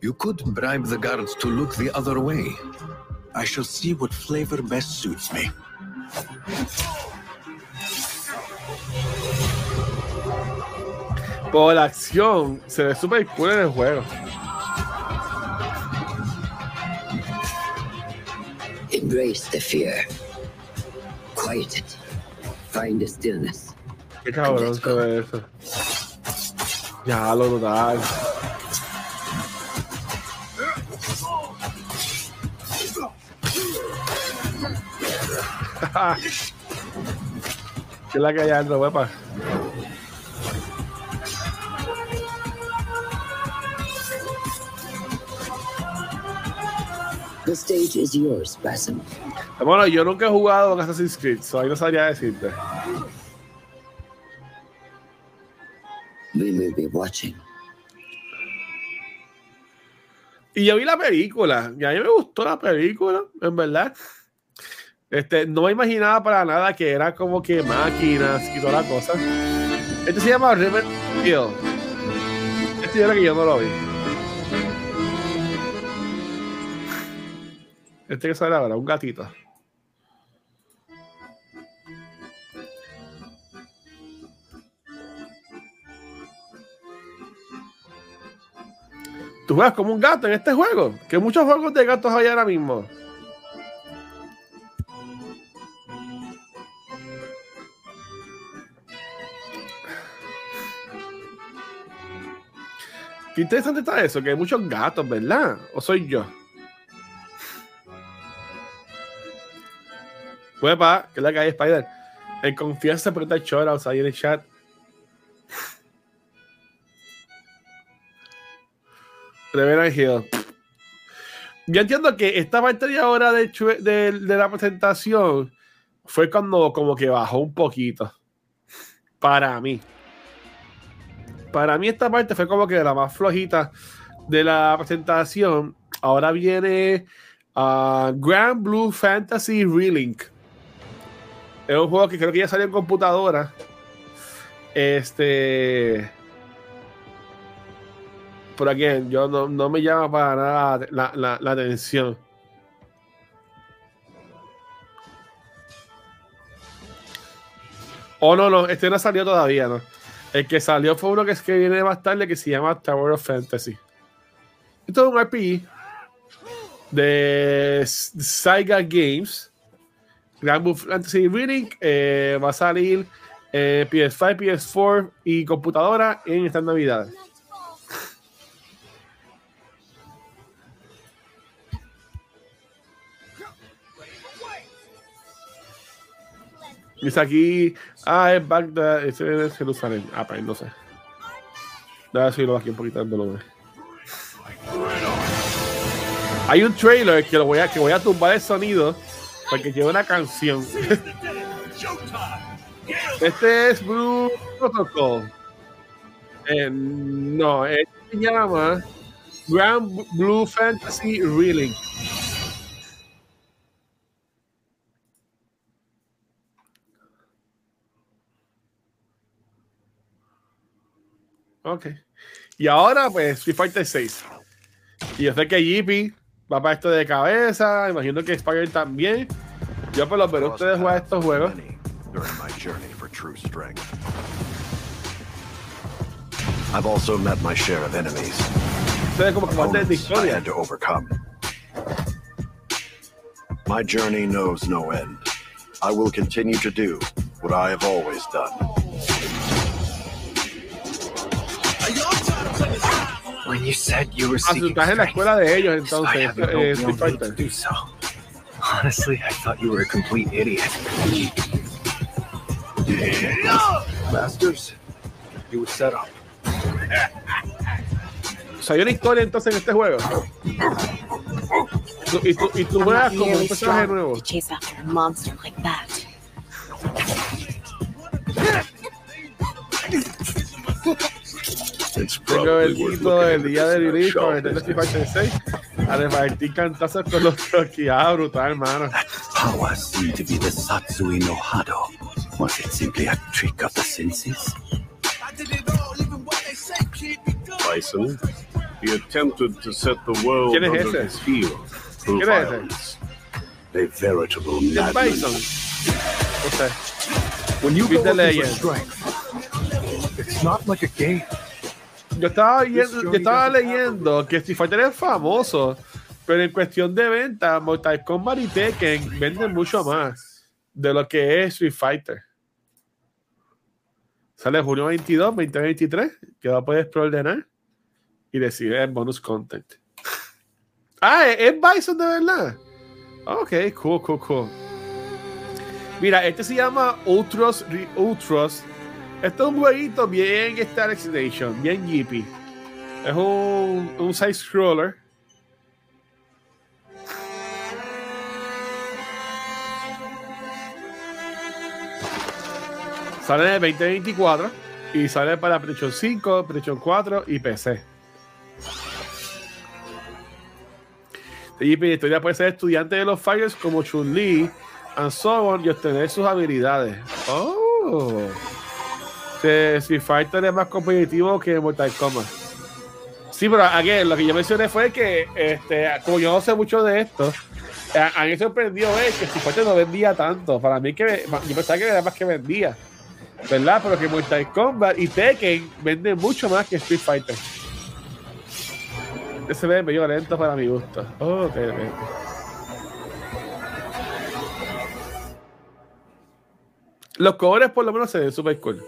You could bribe the guards to look the other way. I shall see what flavor best suits me. Por la acción, se ve súper cool en el juego. Embrace the fear. Quiet it. Find the stillness. Qué cabrón se ve eso. Ya, lo total. ¿Qué es la que hay adentro, huepa? The stage is yours, Basim. Bueno, yo nunca he jugado en Assassin's Creed, so ahí no sabría decirte. We will be watching. Y yo vi la película, y a mí me gustó la película, en verdad. Este, no me imaginaba para nada que era como que máquinas y toda la cosa. Este se llama River Hill. Este yo creo que yo no lo vi. Este que sale ahora, un gatito. Tú juegas como un gato en este juego. Que muchos juegos de gatos hay ahora mismo. Qué interesante está eso, que hay muchos gatos, ¿verdad? ¿O soy yo? Huepa, que es la que hay Spider. En confianza preta chora, o sea, ahí en el chat. Reverend Hill. Yo entiendo que esta parte ahora de, de, de la presentación fue cuando como que bajó un poquito. Para mí. Para mí esta parte fue como que la más flojita de la presentación. Ahora viene ah, Grand Blue Fantasy Relink. Es un juego que creo que ya salió en computadora. Este. Por aquí, yo no, no me llama para nada la, la- atención. Oh, no, no, este no salió todavía, ¿no? El que salió fue uno que, es que viene más tarde que se llama Tower of Fantasy. Esto es un RPG de Saiga Games. Blue Fantasy Reading eh, va a salir eh, PS5, PS4 y computadora en estas navidades. Dice aquí, ah, es Bagdad, es Jerusalén. Ah, pues no sé. Déjame subirlo aquí un poquito. Hay un trailer que, lo voy a, que voy a tumbar el sonido porque lleva una canción. este es Blue Protocol. Eh, no, este se llama Grand Blue Fantasy Reeling. Ok. Y ahora, pues, Street Fighter 6. Y yo sé que Yippie va para esto de cabeza. Imagino que Spider también. Yo por lo veré ustedes jugar estos juegos. during my journey for true strength. I've also met my share of enemies. Ustedes como que de I historia. had to overcome. My journey knows no end. I will continue to do what I have always done. When you said you were seeking estás en la strength, escuela de ellos I entonces, have no eh, Street to Fighter. do so. Honestly, I thought you were a complete idiot. Masters, you were set up. O sea, hay una historia entonces en este juego. Tú- Y tú, y tú I'm juegas not como un nearly personaje strong nuevo. It's Tengo el probably worth grito looking del into día de release shop, Nintendo isn't it? Fighter 6 a repartir cantazos con los. Ah, brutal, hermano. Power seemed to be the Satsui no Hado. Was it simply a trick of the senses? Bison. He attempted to set the world ¿Quién under ese? his heel through ¿Quién violence. A veritable madman. Bison. O sea, When you go the legend. strength, it's not like a game. Yo estaba, viendo- yo estaba leyendo que Street Fighter es famoso, pero en cuestión de venta, Mortal Kombat y Tekken venden mucho más de lo que es Street Fighter. Sale junio 22, 2023, que va a poder preordenar y recibir el bonus content. Ah, ¿es es Bison de verdad? Ok, cool, cool, cool. Mira, este se llama Ultros, Ultros esto es un jueguito bien Star Nation, bien Yippie. Es un, un side scroller. Sale en el 2024 y sale para PlayStation 5, PlayStation 4 y PC. De la historia puede ser estudiante de los Fires como Chun-Li and so y obtener sus habilidades. Oh. Que Street Fighter es más competitivo que Mortal Kombat. Sí, pero aquí lo que yo mencioné fue que, este, como yo no sé mucho de esto, a, a mí me sorprendió ver que Street Fighter no vendía tanto. Para mí, que yo pensaba que era más que vendía, ¿verdad? Pero que Mortal Kombat y Tekken venden mucho más que Street Fighter. Ese ve medio lento para mi gusto. Oh, ok. Los colores por lo menos se ven super cool.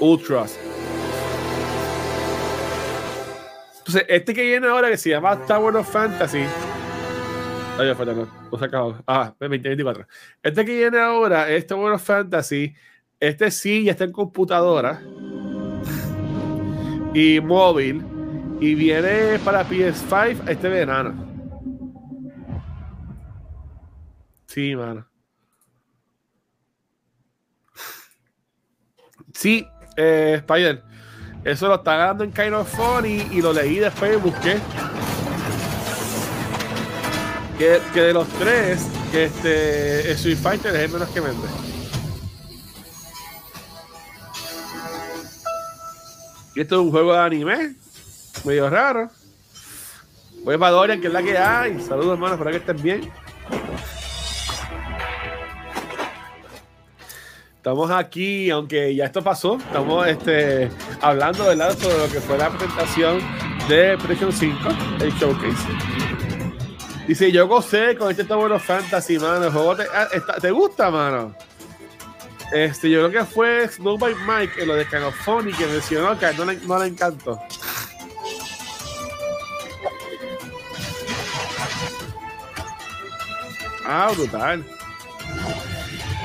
Ultras. Entonces, este que viene ahora que se llama Tower of Fantasy. Ay, falta, no, no se acabó. Ah, 2024. Este que viene ahora es Tower of Fantasy. Este sí ya está en computadora y móvil. Y viene para PS5 este verano. Sí, mano. Sí, eh, Spider. Eso lo está ganando en Kind of y lo leí después y busqué. Que, que de los tres, que este Street Fighter es el menos que vende. Y esto es un juego de anime, medio raro. Voy para Dorian, que es la que hay. Saludos, hermanos, espero que estén bien. Estamos aquí, aunque ya esto pasó, estamos este, hablando ¿verdad? sobre lo que fue la presentación de PlayStation 5, el showcase. Dice, yo gocé con este Tower Fantasy, mano. El juego te, ah, ¿te gusta, mano? Este, yo creo que fue Snow Mike en lo de Canophony que mencionó que no le, no le encantó. Ah, brutal.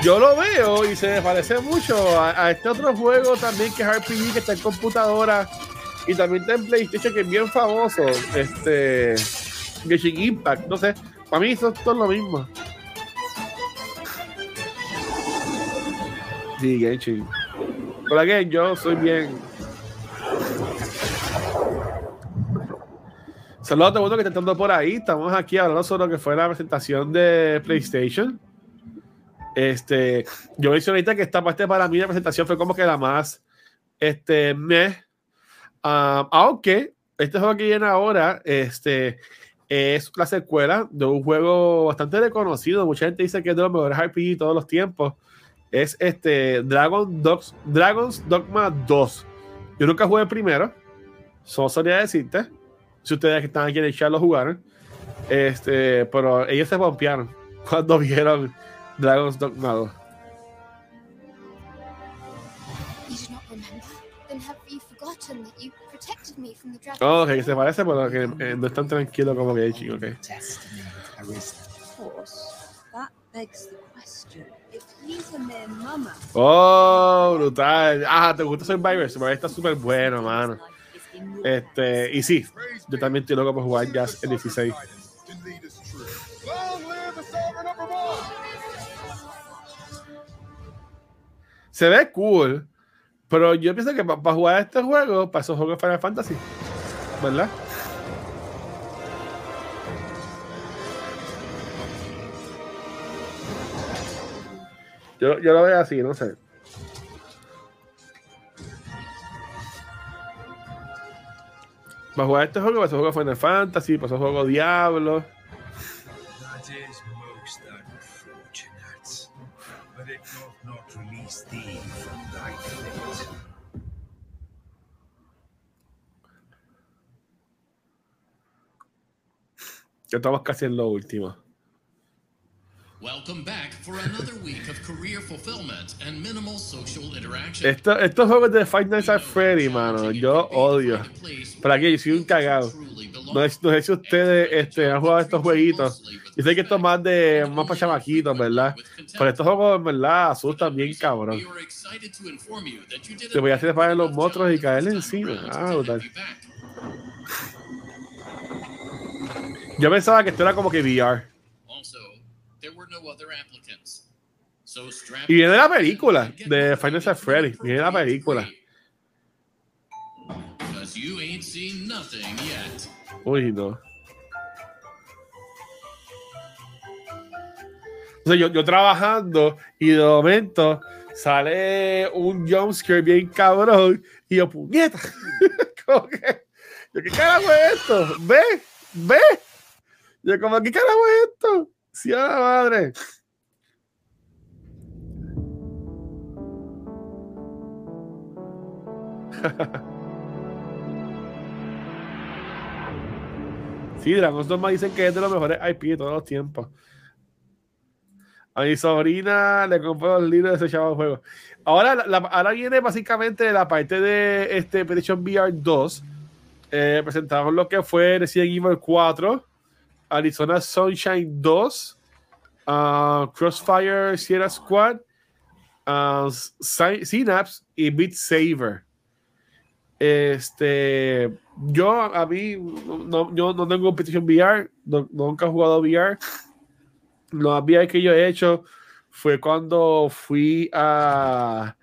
Yo lo veo y se me parece mucho a, este otro juego también que es RPG, que está en computadora y también está en PlayStation, que es bien famoso. Este. Genshin Impact, no sé. Para mí esto es lo mismo. Sí, Genshin. Pero again, yo soy bien. Saludos a todo el mundo que está entrando por ahí. Estamos aquí hablando sobre lo que fue la presentación de PlayStation. Este, yo mencioné ahorita que esta parte para mí la presentación fue como que la más este. Ah, aunque este juego que viene ahora este, es la secuela de un juego bastante reconocido. Mucha gente dice que es de los mejores RPG de todos los tiempos. Es este Dragon Dogs, Dragon's Dogma 2. Yo nunca jugué primero. Solo solía decirte. Si ustedes que están aquí en el chat lo jugaron. Este, pero ellos se pompearon cuando vieron Dragon's Dogma 2. You do not remember? Then have you forgotten that you protected me from the dragon? Oh, ok, que se parece, pero que eh, no es tan tranquilo como Genshin, ok. Of course, that begs the question. If he's a mere mummer, Oh, brutal. Ah, te gusta Survivor. Survivor está súper bueno, mano. Este, y sí, yo también estoy loco por jugar Jazz el 16. Se ve cool, pero yo pienso que para jugar este juego, para esos juegos de Final Fantasy, ¿verdad? Yo, yo lo veo así, no sé. Para jugar este juego, para esos juegos Final Fantasy, para esos juegos Diablo. Ya estamos casi en lo último. Welcome back for another week of career fulfillment and minimal social interaction. Esto- estos juegos de Five Nights at Freddy, mano, yo odio. Para que yo soy un cagado. No, sé- no sé si ustedes este, han jugado estos jueguitos. Yo sé que esto es más de más para chamaquitos, ¿verdad? Pero estos juegos, en verdad, asustan bien cabrón. Te voy a hacer para los monstruos y caerle encima. Ah, brutal. Yo pensaba que esto era como que VR. Y viene la película de Nights at Freddy. Viene la película. Uy, no. O sea, yo, yo trabajando y de momento sale un jumpscare bien cabrón y yo, puñeta. ¿qué carajo es esto? ¿Ve? ¿Ve? Yo como, ¿qué carajo es esto? Sí, la madre. Sí, Dragon's Dogma dicen que es de los mejores IP de todos los tiempos. A mi sobrina le compré los libros de ese chaval juego. Ahora, ahora viene básicamente la parte de este PlayStation VR 2. Eh, presentaron lo que fue Resident Evil 4, Arizona Sunshine 2, ah, Crossfire Sierra Squad, Sy- Synapse y Beat Saber. Este, yo a mí no, yo no tengo PlayStation VR, nunca he jugado VR. Lo VR que yo he hecho fue cuando fui a,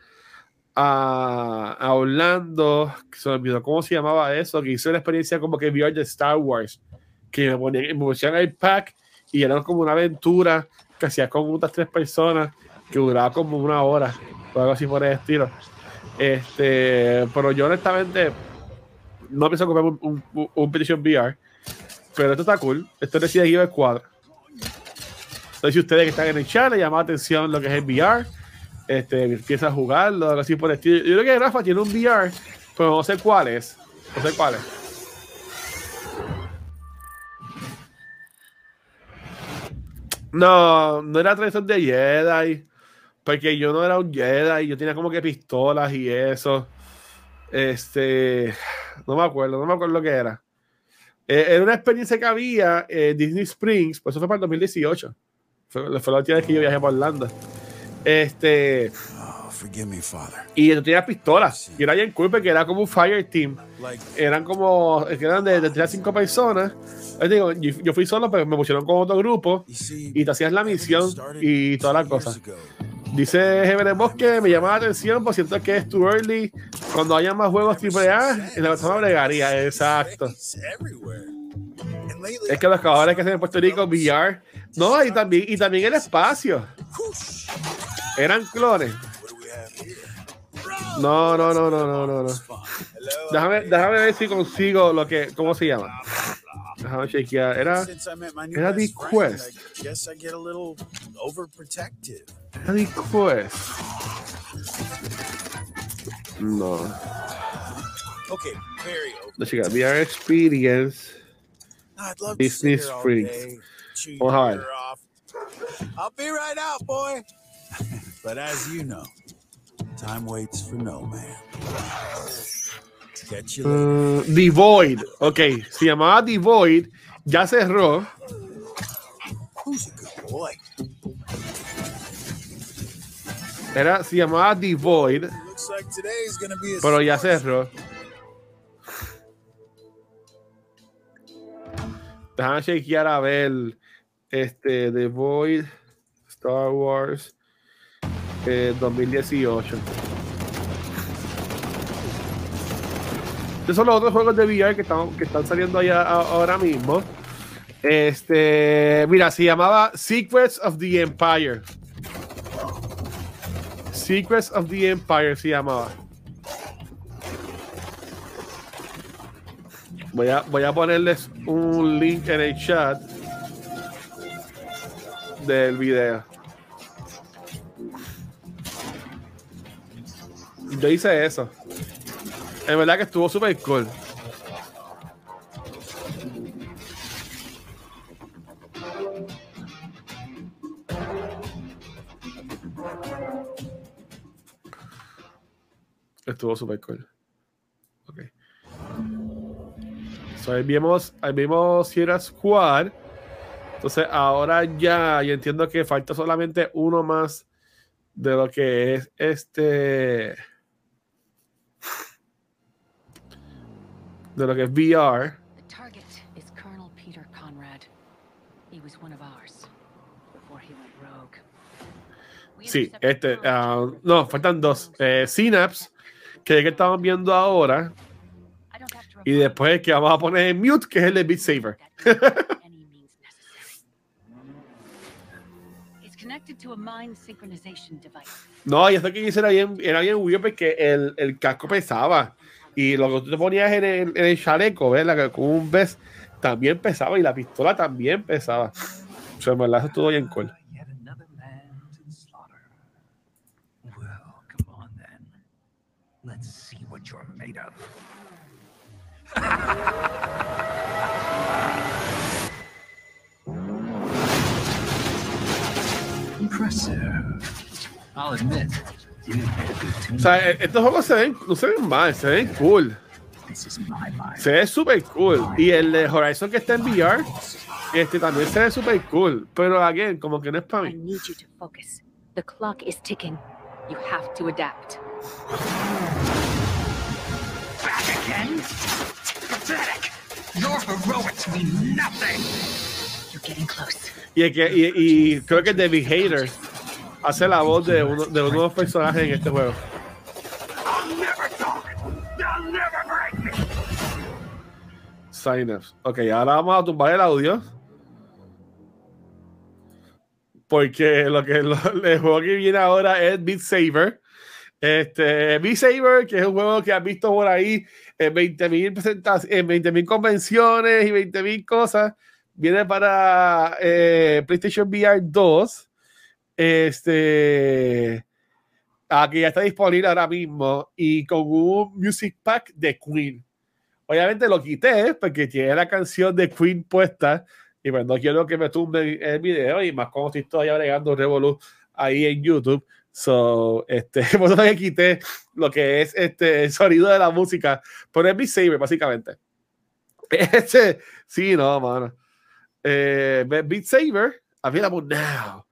a, a Orlando, se me olvidó cómo se llamaba eso, que hice una experiencia como que VR de Star Wars, que me ponían, pusieron el pack y era como una aventura que hacía con otras tres personas que duraba como una hora o algo así por el estilo. Este, pero yo honestamente no pienso comprar un, un, un- PlayStation VR, pero esto está cool. Esto es Resident Evil 4. Entonces, si ustedes que están en el chat le llama la atención lo que es el VR, este, empieza a jugarlo, algo así por el estilo. Yo creo que Rafa tiene un VR, pero no sé cuál es. No sé cuál es. No, no era tradición de Jedi. Porque yo no era un Jedi, yo tenía como que pistolas y eso. Este. No me acuerdo, no me acuerdo lo que era. Eh, era una experiencia que había en Disney Springs, pues eso fue para el 2018. Fue, fue la última vez que yo viajé por Orlando. Este. Forgive me, Father. Y tú tenías pistolas. Y era bien cool porque era como un fire team. Eran como. Eran de, de 3 a 5 personas. Yo, digo, yo, fui solo, pero me pusieron con otro grupo. Y te hacías la misión y todas las cosas. Dice Jefe Bosque, me llama la atención, por siento que es too early. Cuando haya más juegos AAA, en la persona bregaría. Exacto. Es que los caballos que hacen en Puerto Rico, VR. No, y también, y también el espacio. Eran clones. No, no, no, no, no, no, no. Déjame, déjame ver si consigo lo que. ¿Cómo se llama? Déjame chequear. Era. Era The Quest. Era The Quest. No. Okay, very over. No, chica. VR Experience. Disney Springs. Vamos a ver. I'll be right out, boy. but as you know, time waits for no man. Catch you later. Mm, The Void. Ok, se llamaba The Void. Ya cerró. Who's a good boy? Era, se llamaba The Void. Like Pero ya cerró. Déjame chequear a ver. Este, The Void, Star Wars, eh, 2018. Estos son los otros juegos de VR que están, que están saliendo allá ahora mismo. Este, mira, se llamaba Secrets of the Empire. Secrets of the Empire se llamaba. Voy a, voy a ponerles un link en el chat del video. Yo hice eso. En verdad que estuvo súper cool. Estuvo súper cool. Ok. So, ahí vimos, ahí vimos Sierra Squad. Entonces, ahora ya, yo entiendo que falta solamente uno más de lo que es este. De lo que es VR. Sí, este. ah, no, faltan dos. Eh, Synapse, que es el que estamos viendo ahora. Y después el que vamos a poner en mute, que es el de Beat Saber. It's connected to a mind synchronization device. No, y eso que hice era bien, era bien weird porque el, el casco pesaba. Y lo que tú te ponías en el, en el chaleco, ¿verdad? Que con un vest también pesaba y la pistola también pesaba. O sea, verdad, eso estuvo bien cool. Impressive. I'll admit, O sea, e- estos juegos se ven, no se ven mal, se ven cool. Se ve súper cool. Y el de Horizon que está en VR, este también se ve súper cool. Pero, again, como que no es para mí. need you to focus. The clock is ticking. You have to adapt. Back again? Pathetic! Your heroics mean nothing! You're getting close. Y, que, y, y creo que David Hater hace la voz de uno de, uno de los personajes en este juego. Synapse. Ok, ahora vamos a tumbar el audio. Porque lo que lo- el juego que viene ahora es Beat Saber. Este, Beat Saber, que es un juego que has visto por ahí en 20.000 presentaciones, en 20.000 convenciones y 20.000 cosas. Viene para eh, PlayStation VR 2. Este. Aquí ya está disponible ahora mismo y con un music pack de Queen. Obviamente lo quité porque tiene la canción de Queen puesta y pues no quiero que me tumben el video y más como estoy agregando Revolu ahí en YouTube. So, este, por eso que quité lo que es este, el sonido de la música, pero es Beat Saber, básicamente. Este, sí, no, mano. Eh, Beat Saber, available now,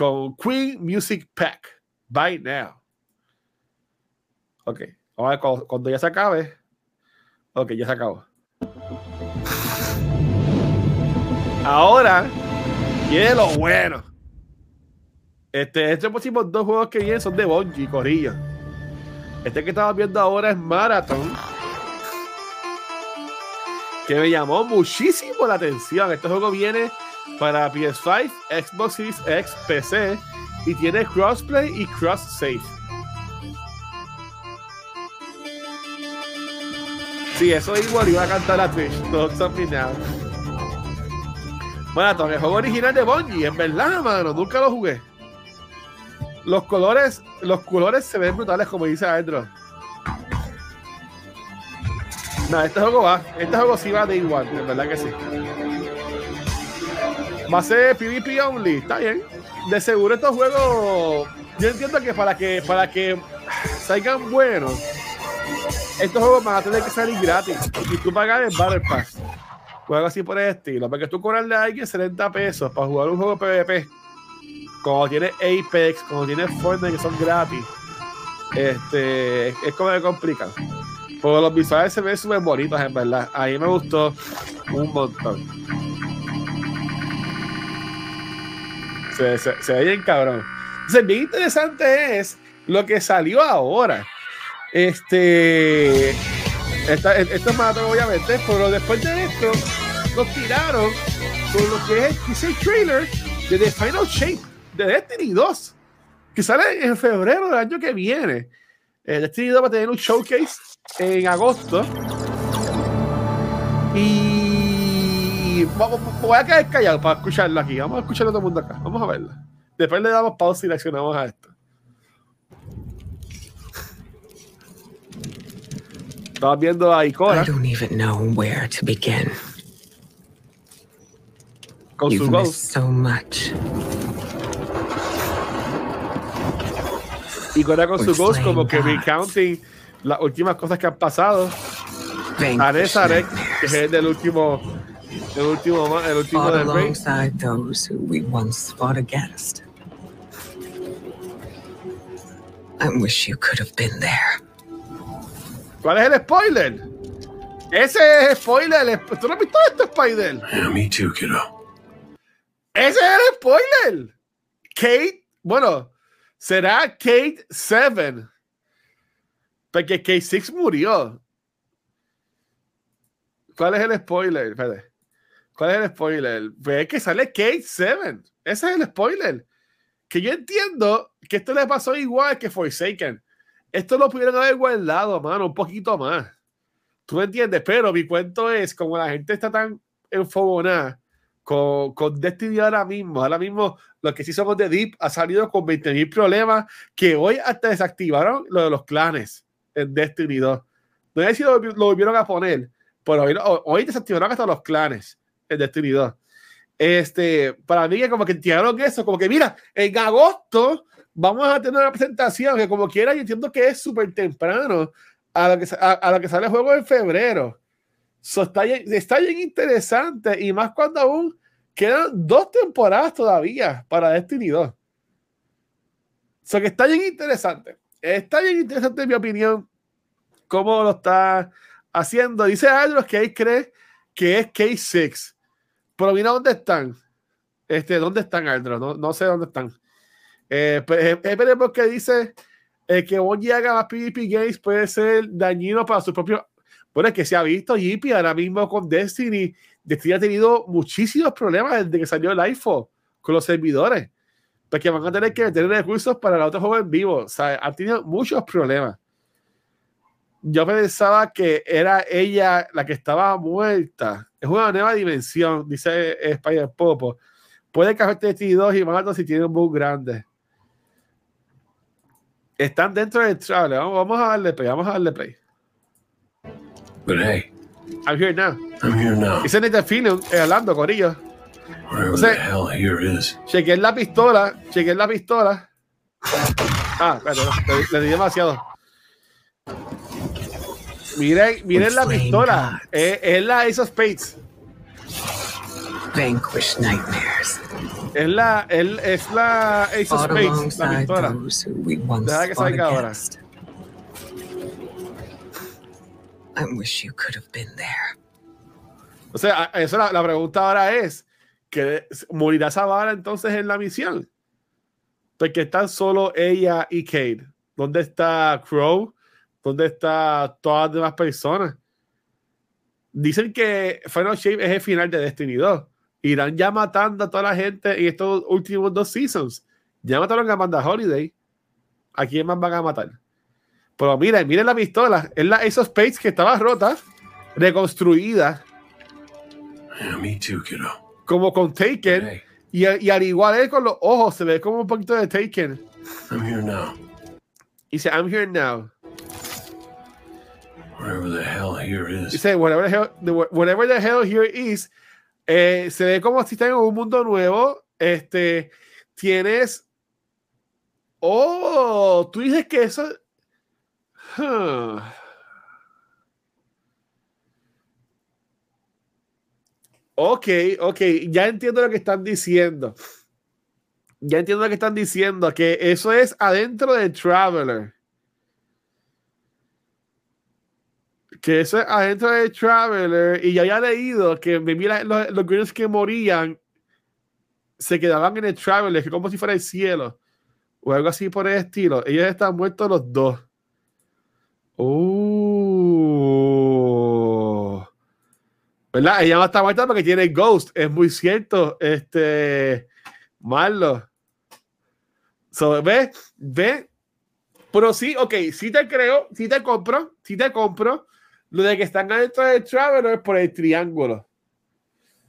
con Queen Music Pack. Buy now. Ok, vamos a ver cuando, ya se acabe. Ok, ya se acabó. Ahora viene lo bueno. Este, estos próximos dos juegos que vienen son de Bungie, Corillo. Este que estamos viendo ahora es Marathon. Que me llamó muchísimo la atención. Este juego viene para PS5, Xbox Series X, PC y tiene crossplay y cross save. Sí, eso igual iba a cantar la Twitch. No, something now. Marathon, el juego original de Bungie, en verdad, mano, nunca lo jugué. Los colores, los colores se ven brutales, como dice Andrew. No, este juego va. Este juego sí va de igual, en verdad que sí. Va a ser PvP only, está bien. De seguro estos juegos. Yo entiendo que para que para que salgan buenos, estos juegos van a tener que salir gratis. Y tú pagas el Battle Pass. Juego así por el estilo. Porque tú cobrarle a alguien 70 pesos para jugar un juego PvP. Como tiene Apex, como tiene Fortnite que son gratis. Este es como que complican. Porque los visuales se ven súper bonitos, en verdad. A mí me gustó un montón. Se, se, ve bien cabrón. Entonces, bien interesante es lo que salió ahora. Este. Esta, esto es maratón, obviamente, pero después de esto, nos tiraron con lo que es el trailer de The Final Shape de Destiny 2, que sale en febrero del año que viene. Eh, Destiny 2 va a tener un showcase en agosto. Vamos, voy a quedar callado para escucharlo aquí. Vamos a escucharlo todo el mundo acá. Vamos a verlo. Después le damos pausa y reaccionamos a esto. Estamos viendo a Ikora. I don't even know where to begin. Con You've su missed ghost. so much. Con su ghost, como que recounting las últimas cosas que han pasado. Ares Arek, que es el del último. El último, ma- el último Fought del rey. alongside those who we once fought against. I wish you could have been there. ¿Cuál es el spoiler? Ese es spoiler. el sp- ¿Tú no has visto esto, Spider? me too, kiddo. Ese es el spoiler. Kate, bueno, será Kate 7. Porque Kate 6 murió. ¿Cuál es el spoiler? Espérate. ¿Cuál es el spoiler? Pues es que sale Kate 7. Ese es el spoiler. Que yo entiendo que esto le pasó igual que Forsaken. Esto lo pudieron haber guardado, mano, un poquito más. ¿Tú me entiendes? Pero mi cuento es, como la gente está tan enfogonada con, con Destiny ahora mismo, ahora mismo los que sí somos de Deep ha salido con 20.000 problemas que hoy hasta desactivaron lo de los clanes en Destiny 2. No sé si lo, lo volvieron a poner, pero hoy, hoy desactivaron hasta los clanes en Destiny 2. Este, para mí que como que tiraron eso, como que mira, en agosto vamos a tener una presentación que como quiera yo entiendo que es súper temprano a lo que, a, lo que sale el juego en febrero. So, está, bien, está bien interesante y más cuando aún quedan dos temporadas todavía para Destiny 2. So, que está bien interesante. Está bien interesante en mi opinión cómo lo está haciendo. Dice Aldros que él cree que es K6. Pero mira dónde están. Este, ¿Dónde están, Aldros? No, no sé dónde están. Eh, pues, eh, esperemos que dice eh, que Bungie haga más PvP games puede ser dañino para su propio. Bueno, es que se ha visto JP ahora mismo con Destiny. Destiny ha tenido muchísimos problemas desde que salió el iPhone con los servidores. Porque van a tener que tener recursos para el otro juego en vivo. O han tenido muchos problemas. Yo pensaba que era ella la que estaba muerta. Es una nueva dimensión, dice Spider Popo. Puede que afecte Destiny 2 y Marathon si tiene un bug grande. Están dentro del trailer. Vamos, vamos a darle play. Vamos a darle play. But hey, I'm here now. I'm here now. Nathan Fillion eh, hablando, Corillo. Wherever the hell here is. Chequé la pistola. Chequé la pistola. Ah, espérate, le, le di demasiado. Miren, miren la pistola. Es, es la Ace of Spades. Vanquish nightmares. Es la, es la Ace of Spades. La pistola. Deja que salga ahora. against. I wish you could have been there. O sea, eso la, la pregunta ahora es: ¿que ¿morirá Savara entonces en la misión? Porque están solo ella y Kate. ¿Dónde está Crow? ¿Dónde está todas las demás personas? Dicen que Final Shape es el final de Destiny 2. Irán ya matando a toda la gente en estos últimos dos seasons. Ya mataron a Amanda Holiday. ¿A quién más van a matar? Pero miren, miren la pistola. Es la Ace of Spades que estaba rota, reconstruida Yeah, me too, kiddo. como con Taken. Y, y al igual es con los ojos, se ve como un poquito de Taken. I'm here now. Y dice, I'm here now. Wherever the hell here is. Dice, whatever the hell, whatever the hell here is. eh, se ve como si están en un mundo nuevo. Este, tienes. Oh, tú dices que eso. Huh. Ok, ok, ya entiendo lo que están diciendo. Ya entiendo lo que están diciendo, que eso es adentro de Traveler. Que eso es adentro de Traveler. Y ya había leído que me mira los, los Greens que morían se quedaban en el Traveler, que como si fuera el cielo. O algo así por el estilo. Ellos están muertos los dos. Oh. ¿Verdad? Ella no está muerta porque tiene Ghost. Es muy cierto. Este. Marlo. So, ve, ve. Pero sí, ok, sí te creo, sí te compro, sí te compro lo de que están adentro del Traveler por el triángulo.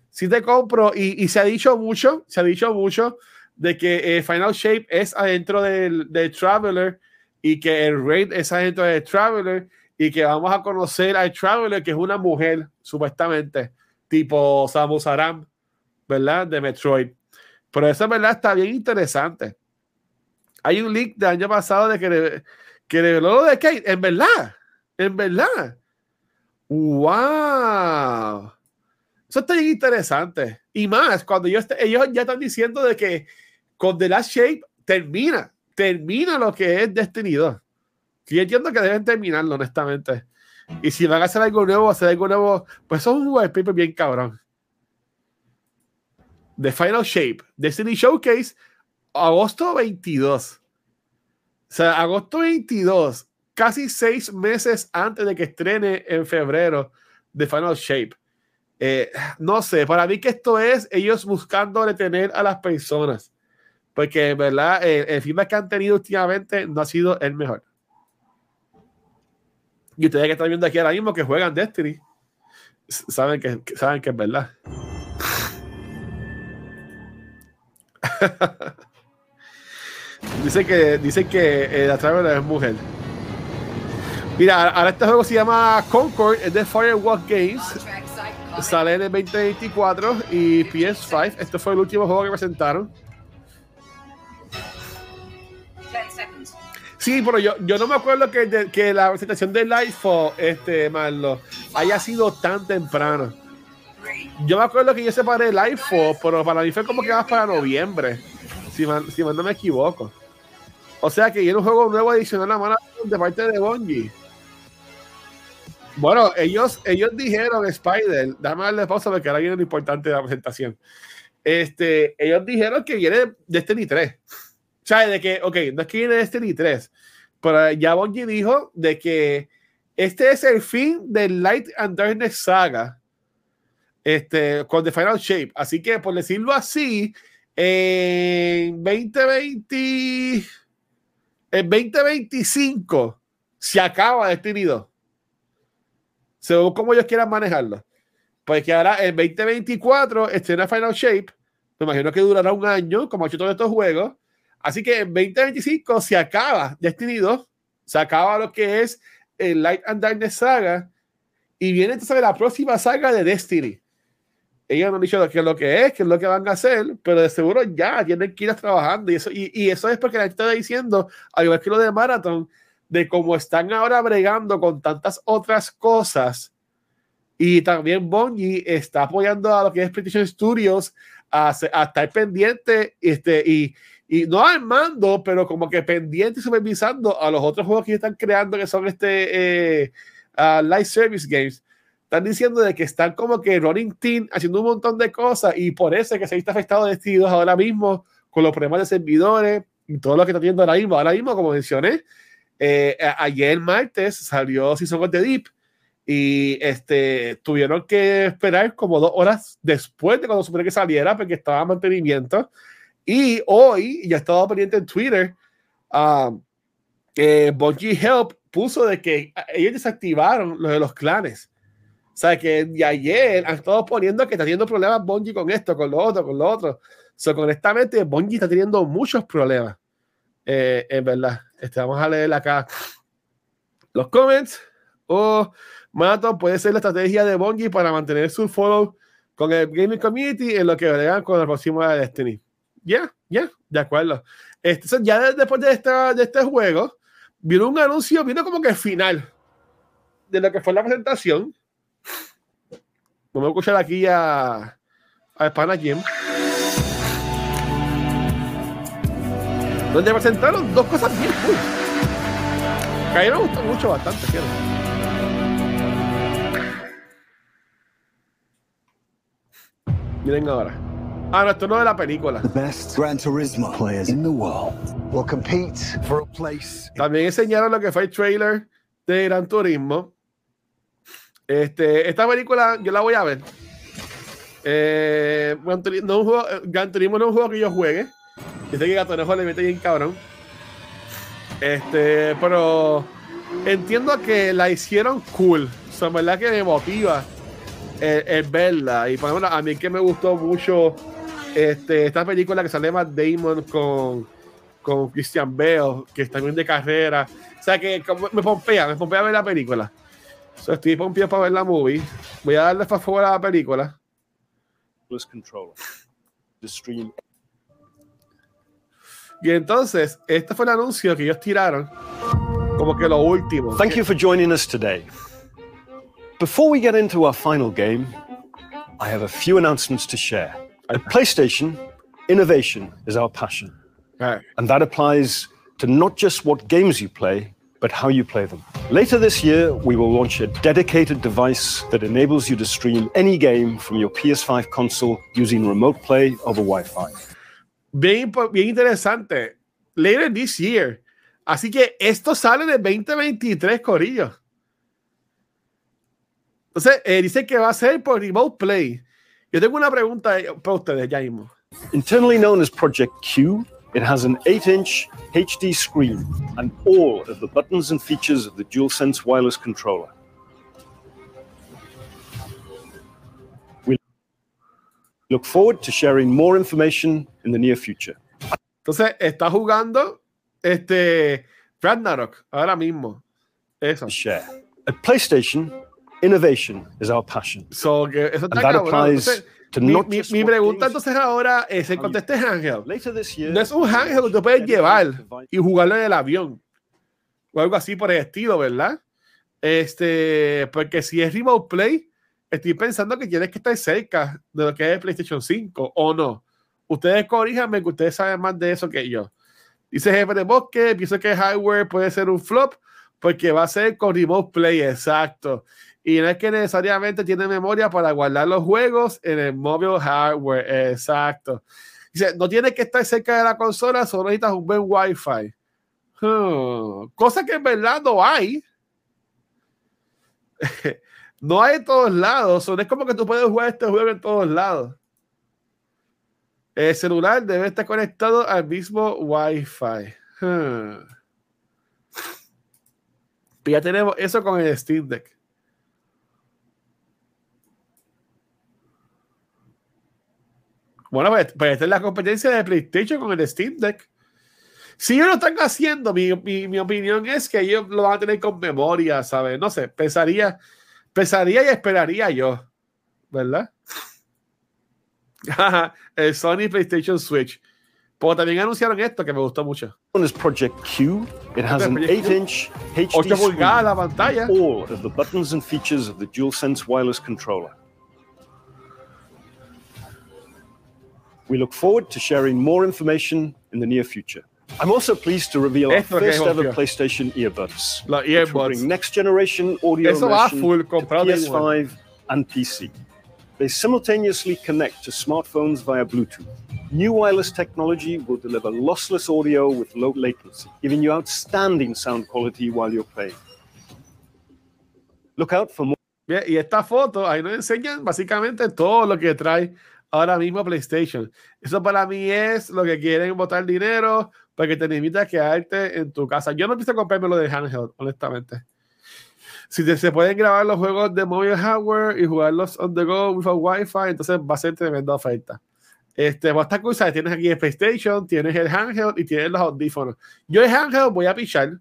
Sí te compro y, y se ha dicho mucho, se ha dicho mucho de que eh, Final Shape es adentro del, del Traveler y que el Raid es adentro del Traveler y que vamos a conocer al Traveler que es una mujer, supuestamente, tipo Samus Aram, ¿verdad? De Metroid. Pero eso, ¿verdad? Está bien interesante. Hay un leak del año pasado de que, que reveló lo de Kate. En verdad, en verdad. ¡Wow! Eso está bien interesante. Y más, cuando ellos, ellos ya están diciendo de que con The Last Shape termina, termina lo que es Destiny 2. Y yo entiendo que deben terminarlo, honestamente. Y si van a hacer algo nuevo, hacer algo nuevo, pues es un wallpaper bien cabrón. The Final Shape, Destiny Showcase, agosto 22. O sea, agosto 22, casi seis meses antes de que estrene en febrero The Final Shape. Eh, no sé, para mí que esto es ellos buscando detener a las personas. Porque en verdad eh, el feedback que han tenido últimamente no ha sido el mejor. Y ustedes que están viendo aquí ahora mismo que juegan Destiny, saben que, que- saben que es verdad. dice que, dice que eh, la Traveler es mujer. Mira, ahora este juego se llama Concord, es de Firewalk Games. Sale en el 2024 y PS5. Este fue el último juego que presentaron. Sí, pero yo, yo no me acuerdo que, que la presentación de Lightfall, este, Marlo, haya sido tan temprano. Yo me acuerdo que yo separé Lightfall, pero para mí fue como que más para noviembre, si mal, si mal no me equivoco. O sea que viene un juego nuevo adicional a mano de parte de Bungie. Bueno, ellos, ellos dijeron, Spider, dame darle pausa porque ahora viene lo importante de la presentación. Este, ellos dijeron que viene Destiny 3. O sea, de que, ok, no es que viene Destiny 3, pero ya Bungie dijo de que este es el fin del Light and Darkness saga este, con The Final Shape. Así que, por decirlo así, en 2020, en 2025 se acaba Destiny 2. Según como ellos quieran manejarlo. Porque ahora en 2024 estrena Final Shape. Me imagino que durará un año, como ha hecho todos estos juegos. Así que en 2025 se acaba Destiny 2, se acaba lo que es el Light and Darkness saga y viene entonces la próxima saga de Destiny. Ellos no han dicho qué es lo que es, qué es lo que van a hacer, pero de seguro ya tienen que ir trabajando y eso, y, y eso es porque la gente está diciendo, al igual que lo de Marathon, de cómo están ahora bregando con tantas otras cosas y también Bungie está apoyando a lo que es PlayStation Studios a, a estar pendiente este, y, y no al mando, pero como que pendiente y supervisando a los otros juegos que están creando que son este eh, uh, live service games. Están diciendo de que están como que running team haciendo un montón de cosas y por eso es que se está afectado de ahora mismo con los problemas de servidores y todo lo que está teniendo ahora mismo. Ahora mismo, como mencioné, eh, ayer martes salió Season of the Deep y este, tuvieron que esperar como dos horas después de cuando supone que saliera porque estaba en mantenimiento. Y hoy, ya estaba pendiente en Twitter, um, eh, Bungie Help puso de que ellos desactivaron lo de los clanes. O que de ayer han estado poniendo que está teniendo problemas Bungie con esto, con lo otro, con lo otro. O sea, honestamente, está teniendo muchos problemas. Eh, en verdad. Este, vamos a leer acá los comments. O oh, puede ser la estrategia de Bungie para mantener su follow con el gaming community en lo que verán con el próximo de Destiny. Ya, ya, de acuerdo. Este, ya después de, esta, de este juego, vino un anuncio, vino como que final de lo que fue la presentación. Vamos a escuchar aquí a, a Spana Jim. Donde presentaron dos cosas bien cool. Que a mí me gustó mucho, bastante, quiero. Miren ahora. Ah, no, esto no es de la película. También enseñaron lo que fue el trailer de Gran Turismo. Este, esta película yo la voy a ver. Eh, Gran, Turismo, no un juego, Gran Turismo no es un juego que yo juegue. Dice que Gatonejo le mete bien cabrón. Este, pero entiendo que la hicieron cool. O sea, en verdad que me motiva el, verla. Y por ejemplo, a mí que me gustó mucho este, esta película que sale más Damon con, con Christian Bale, que está bien de carrera. O sea, que me pompea, me pompea ver la película. So, estoy pompeado para ver la movie. Voy a darle favor a la película. Plus controller. The stream y entonces, este fue el anuncio que ellos tiraron como que lo último. Thank you for joining us today. Before we get into our final game, I have a few announcements to share. At PlayStation, innovation is our passion. Right. And that applies to not just what games you play, but how you play them. Later this year, we will launch a dedicated device that enables you to stream any game from your PS5 console using remote play over Wi Fi. Bien, bien interesante. Later this year. Así que esto sale de 2023, Corillo. Entonces, eh, dice que va a ser por Remote Play. Yo tengo una pregunta para ustedes ya mismo. Internally known as Project Q, it has an 8-inch HD screen and all of the buttons and features of the DualSense wireless controller. Look forward to sharing more information in the near future. Entonces, está jugando este Ragnarok ahora mismo. Eso. Share. At PlayStation, innovation is our passion. So, que eso está that applies entonces, to mi, not mi, mi pregunta entonces ahora es, en a este year, no es un handheld que tú puedes llevar y jugarlo en el avión o algo así por el estilo, ¿verdad? Este, porque si es Remote Play, estoy pensando que tienes que estar cerca de lo que es PlayStation 5 o no. Ustedes corríjanme que ustedes saben más de eso que yo. Dice Jefe de Bosque, pienso que hardware puede ser un flop porque va a ser con Remote Play, exacto. Y no es que necesariamente tiene memoria para guardar los juegos en el mobile hardware, exacto. Dice, no tienes que estar cerca de la consola, solo necesitas un buen Wi-Fi. Hmm. Cosa que en verdad no hay. no hay en todos lados. no es como que tú puedes jugar este juego en todos lados. El celular debe estar conectado al mismo Wi-Fi. Hmm. Ya tenemos eso con el Steam Deck. Bueno, pues, pues esta es la competencia de PlayStation con el Steam Deck. Si ellos lo están haciendo, mi, mi, mi opinión es que ellos lo van a tener con memoria, ¿sabes? No sé, pensaría, pensaría y esperaría yo, ¿verdad? el Sony PlayStation Switch. Pero también anunciaron esto que me gustó mucho. One is Project Q. It has an Project Q. 8-inch HD 8 pulgadas la pantalla. all of the buttons and features of the DualSense wireless controller. We look forward to sharing more information in the near future. I'm also pleased to reveal our Esto es lo que first ever. PlayStation earbuds. Which earbuds. next generation audio Eso va immersion full to PS5 and PC. They simultaneously connect to smartphones via Bluetooth. New wireless technology will deliver lossless audio with low latency, giving you outstanding sound quality while you're playing. Look out for more. Bien, y esta foto, ahí nos enseñan básicamente todo lo que trae ahora mismo PlayStation. Eso para mí es lo que quieren botar dinero para que te limites a quedarte en tu casa. Yo no pienso comprarme lo de handheld, honestamente. Si te- se pueden grabar los juegos de mobile hardware y jugarlos on the go without Wi-Fi, entonces va a ser tremenda oferta. Este, va a estar cool, ¿sabes? Tienes aquí el PlayStation, tienes el handheld y tienes los audífonos. Yo el handheld voy a pichar,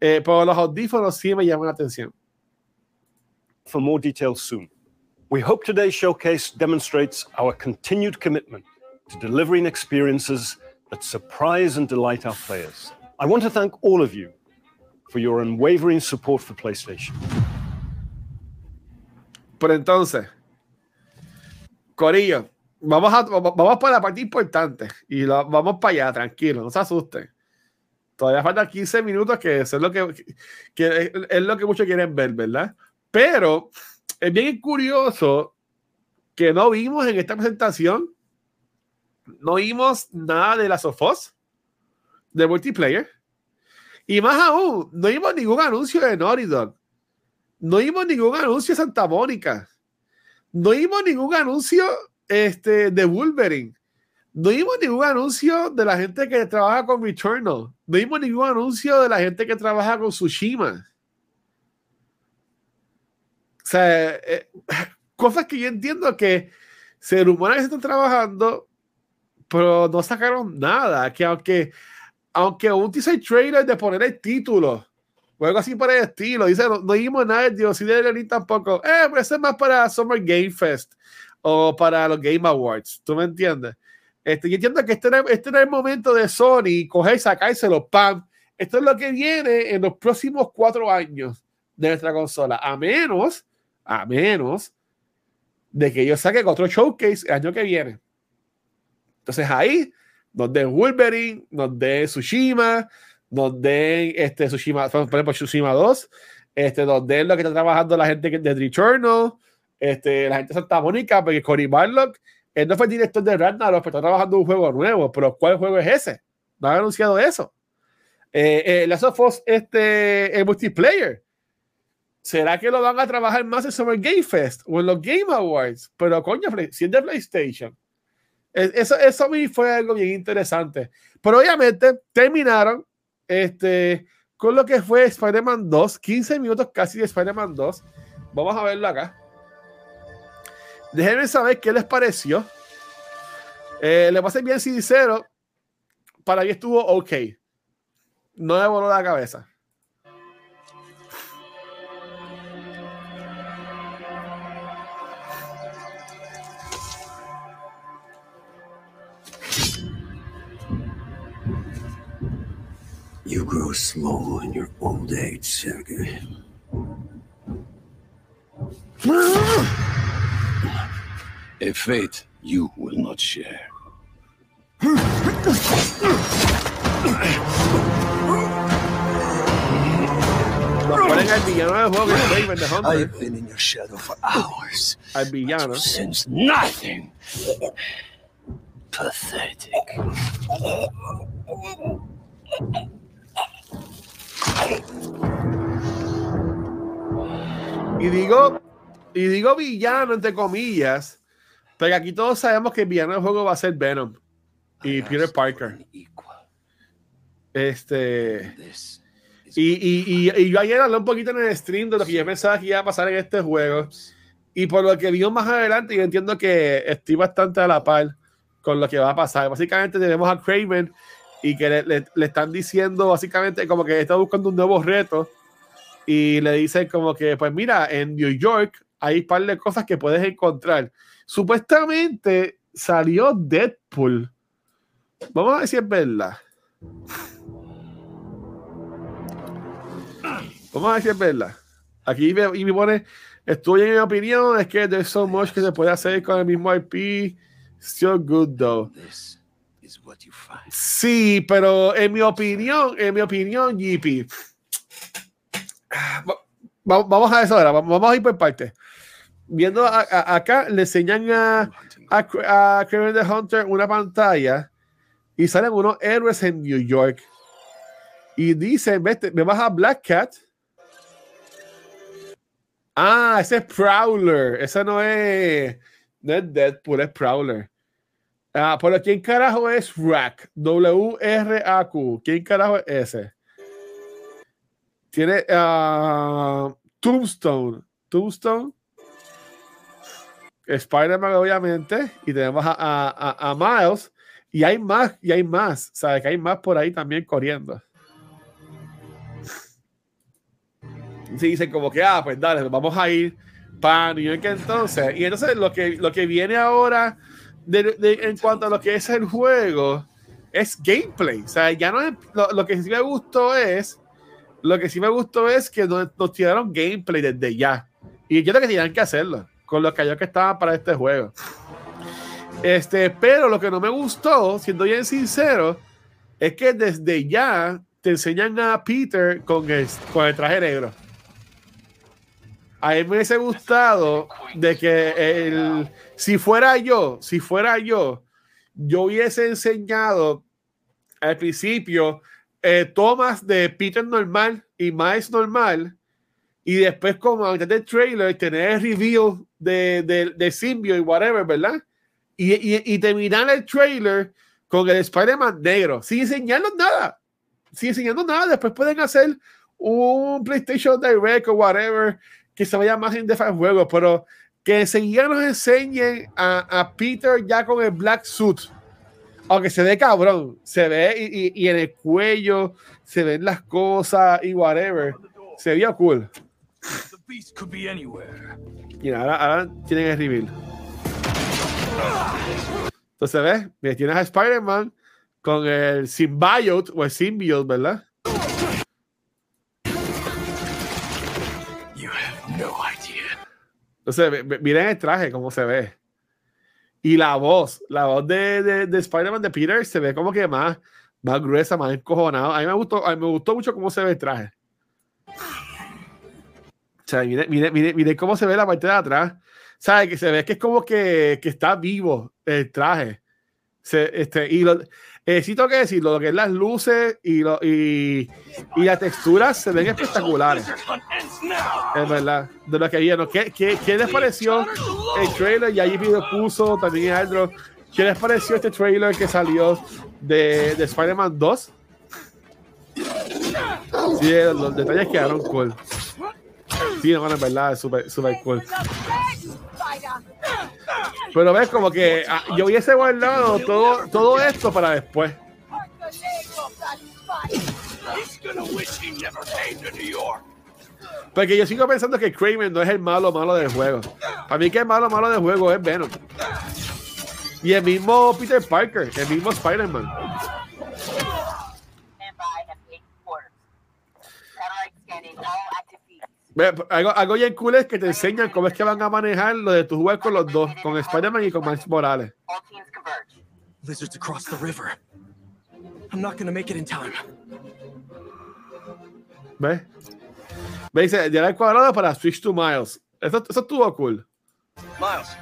eh, pero los audífonos sí me llaman la atención. for more details soon. We hope today's showcase demonstrates our continued commitment to delivering experiences that surprise and delight our players. I want to thank all of you for your unwavering support for PlayStation. Pero entonces, Corillo, vamos, a, vamos para la parte importante y lo- vamos para allá, tranquilo, no se asusten. Todavía faltan 15 minutos, que eso es lo que, que es lo que muchos quieren ver, ¿verdad? Pero es bien curioso que no vimos en esta presentación, no vimos nada de las Us, de multiplayer, y más aún, no vimos ningún anuncio de Naughty Dog. No vimos ningún anuncio de Santa Mónica. No vimos ningún anuncio este, de Wolverine. No vimos ningún anuncio de la gente que trabaja con Returnal. No vimos ningún anuncio de la gente que trabaja con Tsushima. O sea, eh, cosas que yo entiendo que se rumora se están trabajando, pero no sacaron nada. Que aunque, aunque un teaser trailer de poner el título o algo así por el estilo. Dice, no, no vimos nada de Dios y de tampoco. Eh, pero eso es más para Summer Game Fest o para los Game Awards. ¿Tú me entiendes? Este, yo entiendo que este era, este era el momento de Sony coger y sacárselo, pam. Esto es lo que viene en los próximos cuatro años de nuestra consola. A menos, a menos de que yo saque otro showcase el año que viene. Entonces ahí, nos den Wolverine, nos den Tsushima, nos den este, Tsushima, por ejemplo, Tsushima 2, este, nos den lo que está trabajando la gente de Returnal, este, la gente de Santa Mónica, porque Cory Barlock, él no fue el director de Ragnarok, pero está trabajando un juego nuevo, pero ¿cuál juego es ese? No han anunciado eso. Eh, eh, Last of Us, este, el multiplayer. ¿Será que lo van a trabajar más en Summer Game Fest o en los Game Awards? Pero coño, si es de PlayStation. Es- Eso, eso a mí fue algo bien interesante. Pero obviamente terminaron este, con lo que fue Spider-Man 2, 15 minutos casi de Spider-Man 2. Vamos a verlo acá. Déjenme saber qué les pareció. Eh, le voy a ser bien sincero. Para mí estuvo ok. No me voló la cabeza. You grow slow in your old age, Sergei. A fate you will not share. Nos ponen al villano del juego que es Raven the Hunter. I've been in your shadow for hours. Al villano. Since nothing. Pathetic. Y digo, y digo villano entre comillas, pero aquí todos sabemos que el villano del juego va a ser Venom y Peter Parker. Este. Y, y, y, y yo ayer hablé un poquito en el stream de lo que yo pensaba que iba a pasar en este juego. Y por lo que vimos más adelante, yo entiendo que estoy bastante a la par con lo que va a pasar. Básicamente tenemos a Craven y que le, le- le están diciendo básicamente como que está buscando un nuevo reto y le dicen como que, pues mira, en New York hay un par de cosas que puedes encontrar. Supuestamente salió Deadpool. Vamos a ver si es verdad. Vamos a ver si es verdad. Aquí me, y me pone, estoy en mi opinión, es que there's so much que se puede hacer con el mismo IP. Still good though. Sí, pero en mi opinión, en mi opinión, va- Vamos a eso ahora, vamos a ir por partes. Viendo acá, le enseñan a, a, a the Hunter una pantalla y salen unos héroes en New York. Y dicen, vete, me vas a Black Cat. Ah, ese es Prowler. Ese no es, no es Deadpool, es Prowler. Ah, pero ¿quién carajo es Rack? W-R-A-Q. ¿Quién carajo es ese? Tiene ah, Tombstone. Tombstone. Spider-Man, obviamente. Y tenemos a, a- Miles. Y hay más, y hay más. ¿Sabes? Que hay más por ahí también corriendo. Sí, dicen como que, ah, pues dale, vamos a ir para New York entonces. Y entonces lo que, lo que viene ahora en cuanto a lo que es el juego es gameplay. O sea, ya no es, lo, lo que sí me gustó es, lo que sí me gustó es que nos, nos tiraron gameplay desde ya. Y yo creo que tenían que hacerlo con los callos que estaban para este juego. Este, pero lo que no me gustó, siendo bien sincero, es que desde ya te enseñan a Peter con el, con el traje negro. A mí me hubiese gustado de que el, si fuera yo, si fuera yo, yo hubiese enseñado al principio eh, tomas de Peter normal y Miles normal y después como a mitad del trailer tener el reveal de, de, de Symbio y whatever, ¿verdad? Y, y, y terminar el trailer con el Spider-Man negro, sin enseñarnos nada, sin enseñarnos nada, después pueden hacer un PlayStation Direct o whatever que se vaya más en al juego, pero que enseguida nos enseñen a, a Peter ya con el black suit. Aunque se ve cabrón, se ve y, y- y en el cuello se ven las cosas y whatever. Se veía cool. Y ahora, ahora tienen el reveal. Entonces, ¿ves? Mira, Tienes a Spider-Man con el Symbiote o el Symbiote, ¿verdad? Entonces, miren el traje, cómo se ve. Y la voz, la voz de, de, de Spider-Man de Peter se ve como que más, más gruesa, más encojonado. A mí me gustó, a mí me gustó mucho cómo se ve el traje. O sea, mire, mire, mire, mire cómo se ve la parte de atrás. ¿Sabes? Que se ve que es como que, que está vivo el traje. Este, y lo, eh, tengo que decirlo, lo que es las luces y, lo, y, y las texturas se ven espectaculares. Es verdad. De lo que vieron. ¿Qué, qué, qué les pareció el trailer? Y allí lo puso también Aldro. ¿Qué les pareció este trailer que salió de, de Spider-Man 2? Sí, los detalles quedaron cool. Sí, no, en verdad, es súper super cool. Pero ves como que ah, yo hubiese guardado todo, todo esto para después. Porque yo sigo pensando que Kraven no es el malo malo del juego. Para mí que el malo malo del juego es Venom. Y el mismo Peter Parker, el mismo Spider-Man. Algo, algo bien cool es que te enseñan cómo es que van a manejar lo de tu jugar con los dos, con Spider-Man y con Miles Morales. Lizards across the river. I'm not gonna make it in time. ¿Ves? ¿Ves? Dice, llegar al cuadrado para switch to Miles. Eso, eso estuvo cool. Miles,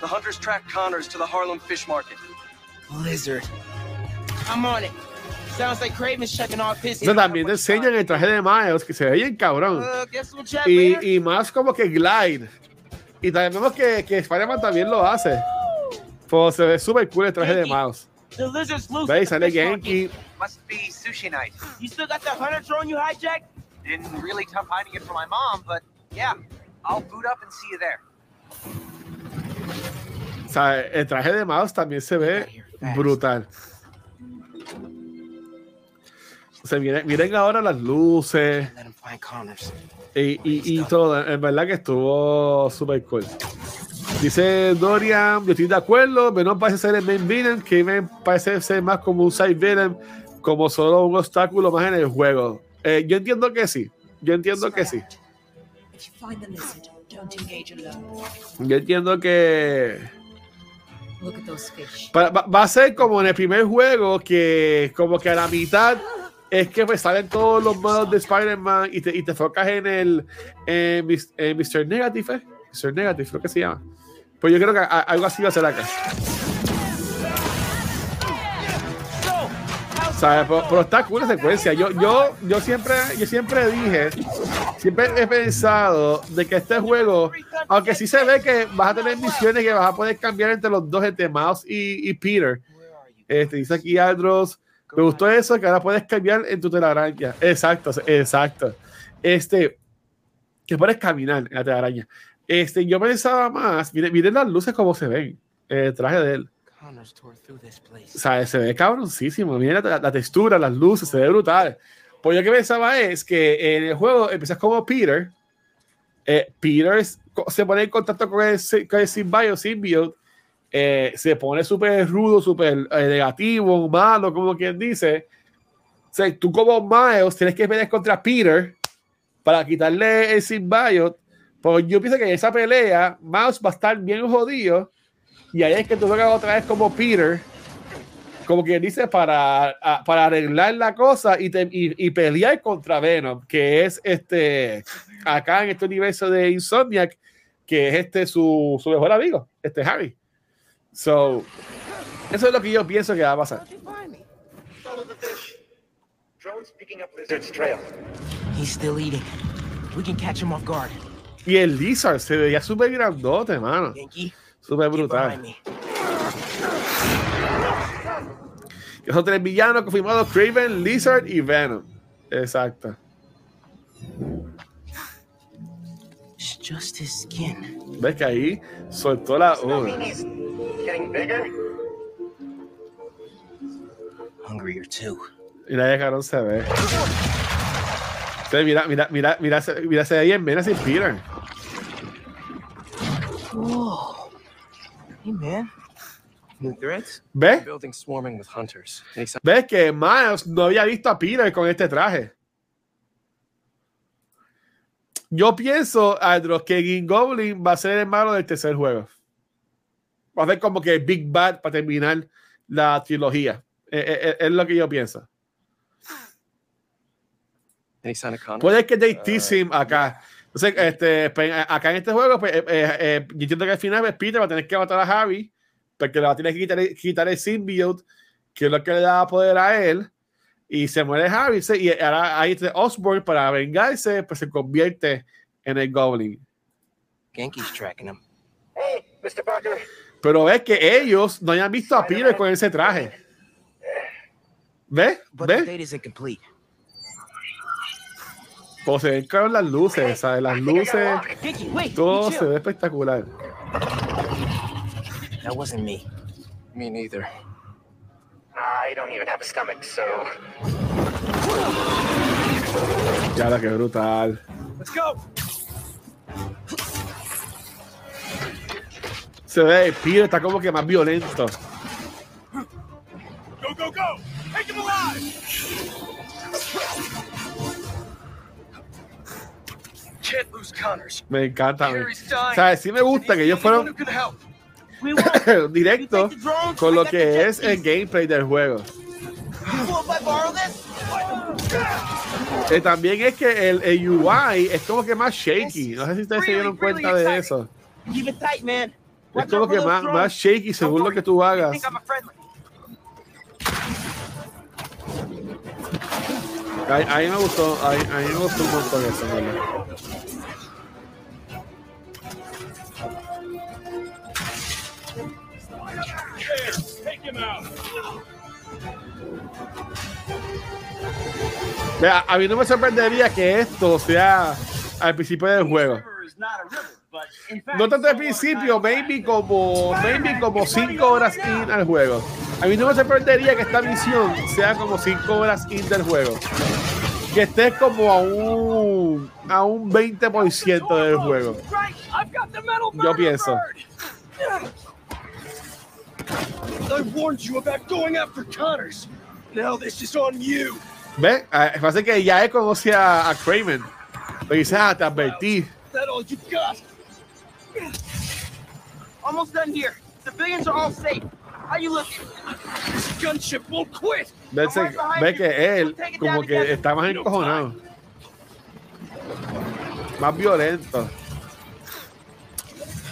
the hunters tracked Connors to the Harlem Fish Market. Lizard. I'm on it. También te enseñan el traje de Miles, que se ve bien cabrón. Uh, Y, y más como que glide. Y también vemos que, que Spider-Man también lo hace. Pues se ve súper cool el traje de Miles. ¿Veis? Sale. Genki. Must be sushi night. You still got that hunter drone you hijacked? Didn't really tough hiding it from my mom, but yeah, I'll boot up and see you there. O sea, el traje de Miles también se ve brutal. O sea, miren, miren ahora las luces y, y, y todo. En verdad que estuvo super cool. Dice Dorian, yo estoy de acuerdo, pero no parece ser el main villain, que me parece ser más como un side villain, como solo un obstáculo más en el juego. Eh, yo entiendo que sí, yo entiendo que sí. Yo entiendo que va a ser como en el primer juego, que como que a la mitad es que pues salen todos los modos de Spider-Man y te, y te enfocas en el Mr. Negative, ¿eh? Mr. Negative, creo que se llama. Pues yo creo que a- algo así va a ser acá. ¿Sabes? Pero, está cool la secuencia. Yo, yo, yo siempre, yo siempre dije, siempre he pensado de que este juego, aunque sí se ve que vas a tener misiones que vas a poder cambiar entre los dos, entre Mouse y, y Peter. Este, dice aquí Aldros, me gustó eso, que ahora puedes cambiar en tu telaraña. Exacto, exacto. Este, que puedes caminar en la telaraña. Este, yo pensaba más, miren, miren las luces como se ven, el traje de él. O sea, se ve cabroncísimo. Miren la, la textura, las luces, se ve brutal. Pues yo que pensaba es que en el juego empiezas como Peter. eh, Peter se pone en contacto con el, con el symbiote, symbiote, eh, se pone súper rudo, súper eh, negativo, malo, como quien dice. O sea, tú como Miles tienes que pelear contra Peter para quitarle el symbiote. Pues yo pienso que en esa pelea, Miles va a estar bien jodido. Y ahí es que tú otra vez como Peter, como quien dice, para, para arreglar la cosa y pelear contra Venom, que es este, acá en este universo de Insomniac, que es este su, su mejor amigo, este Harry. So, eso es lo que yo pienso que va a pasar. Drone's picking up Lizard's trail. He's still eating. We can catch him off guard. Y el Lizard se veía súper grandote, mano. Súper brutal. Esos tres villanos confirmados: Craven, Lizard y Venom. Exacto. It's just his skin. ¿Ves que ahí soltó la. Does getting bigger? Hungrier too. Mira, ya cabrón se ve. Sí, mira, mira, mira, mira, se- mira, se ve bien, mira sin Peter. Whoa. Hey, man. ¿Ves? Building swarming with hunters. Any sign- ¿Ves que Miles no había visto a Peter con este traje? Yo pienso, Andros, que Green Goblin va a ser el malo del tercer juego. Va a ser como que Big Bad para terminar la trilogía. Eh, eh, eh, Es, lo que yo pienso. Puede que Dave Tissim acá. Entonces, este, pues, acá en este juego, pues, eh, yo entiendo que al final pues, Peter va a tener que matar a Harry, porque le va a tener que quitar, quitar el symbiote, que es lo que le da poder a él, y se muere Harry, sí, y ahora ahí este Osborn, para vengarse, pues se convierte en el Goblin. Genki's tracking him. Hey, Mr. Parker. Pero ves que ellos no hayan visto a Peter con ese traje. ¿Ves? ¿Ves? Pues se ven claro las luces, ¿sabes? Las luces, todo se ve espectacular. That wasn't me. Me neither. I don't even have a stomach, so. Ya la que brutal. Let's go! Se ve, Peter está como que más violento. Go, go, go! Take him alive! Can't lose Connors. Me encanta. me- O sea, sí me gusta que ellos fueron directos con lo que es el gameplay del juego. Eh, también es que el, el UI es como que más shaky. No sé si ustedes se dieron cuenta de eso. Keep it tight, man. Es como que más, más shaky según lo que tú hagas. a mí me gustó, a, a mí me gustó un eso, ¿verdad? Vea, a mí no me sorprendería que esto sea al principio del juego. No tanto al principio, maybe como, maybe como 5 horas in al juego. A mí no me sorprendería que esta misión sea como 5 horas in del juego. Que estés como a un, a un 20% del juego. Yo pienso. Ah, Pasa que ya él conoce a, a Kramer. Le dice, ah, te advertí. Almost done here. Civilians are all safe. How you looking? This gunship won't quit. Ve, se- ve que él como que está más encojonado. Más violento.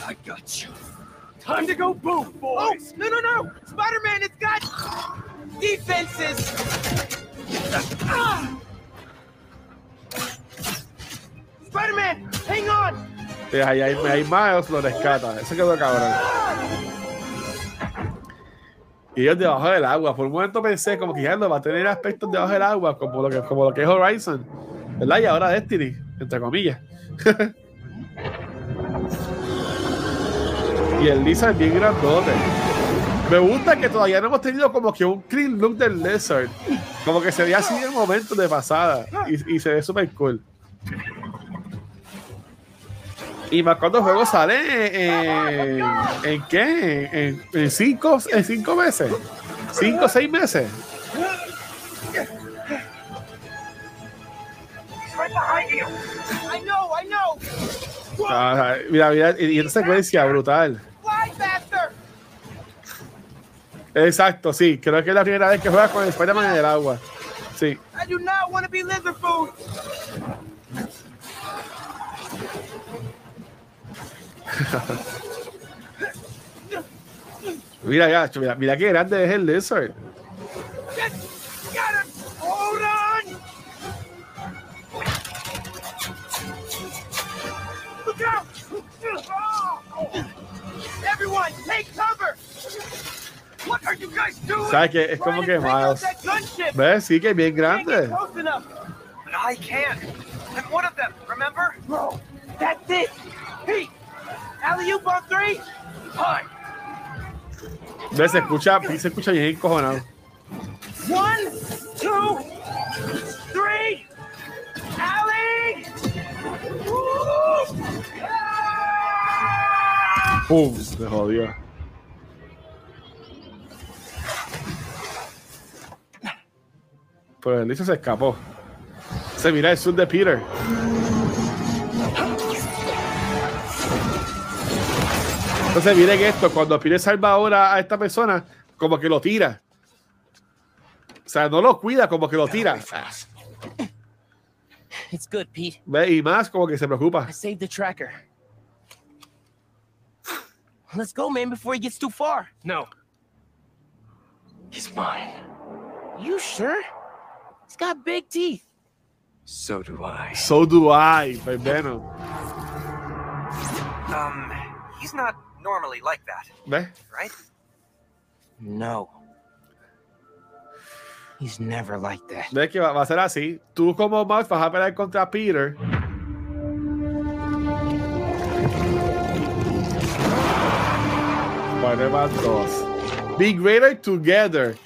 I got you. Time to go boom, boys. Oh, no, no, no! Spider-Man, it's got defenses. Ah! Spider-Man, hang on. Sí, ahí, ahí, ahí Miles lo rescata. Eso quedó cabrón. Y ellos debajo del agua. Por un momento pensé como que ya no va a tener aspectos debajo del agua, como lo que, como lo que es Horizon. ¿Verdad? Y ahora Destiny, entre comillas. y el Lizard es bien grandote. Me gusta que todavía no hemos tenido como que un clean look del Lizard. Como que se ve así en momentos de pasada. Y, y se ve súper cool. Y más cuando el juego sale en, qué? En, cinco, en cinco meses. Cinco seis meses. Ah, mira, mira, y, esta secuencia brutal. Exacto, sí. Creo que es la primera vez que juega con el Spider-Man en el agua. Sí. I do not want. Mira, gacho, mira, mira qué grande es el Lizard. Doing? ¿Sabes qué? Es como que Miles. ¿Ves? Sí que es bien grande. Close enough. But I can't. I'm one of them, remember? Bro, that's it. Pete, alley-oop on three. ¿Ves? Se escucha, se escucha bien encojonado. One, two, three. Alley. ¡Pum! Se jodió. Pues el se escapó. Se mira el sur de Peter. Entonces miren esto, cuando Peter salva ahora a esta persona, como que lo tira. O sea, no lo cuida, como que lo tira. It's good, Pete. ¿Ve? Y más como que se preocupa. I saved the tracker. Let's go, man, before he gets too far. No. He's mine. You sure? He's got big teeth. So do I. So do I, by Venom. Um, he's not normally like that, ¿Ves? right? No. He's never like that. ¿Ves que va, va a ser así? Tú como Max vas a pelear contra Peter. Spider-Man 2. Be greater together.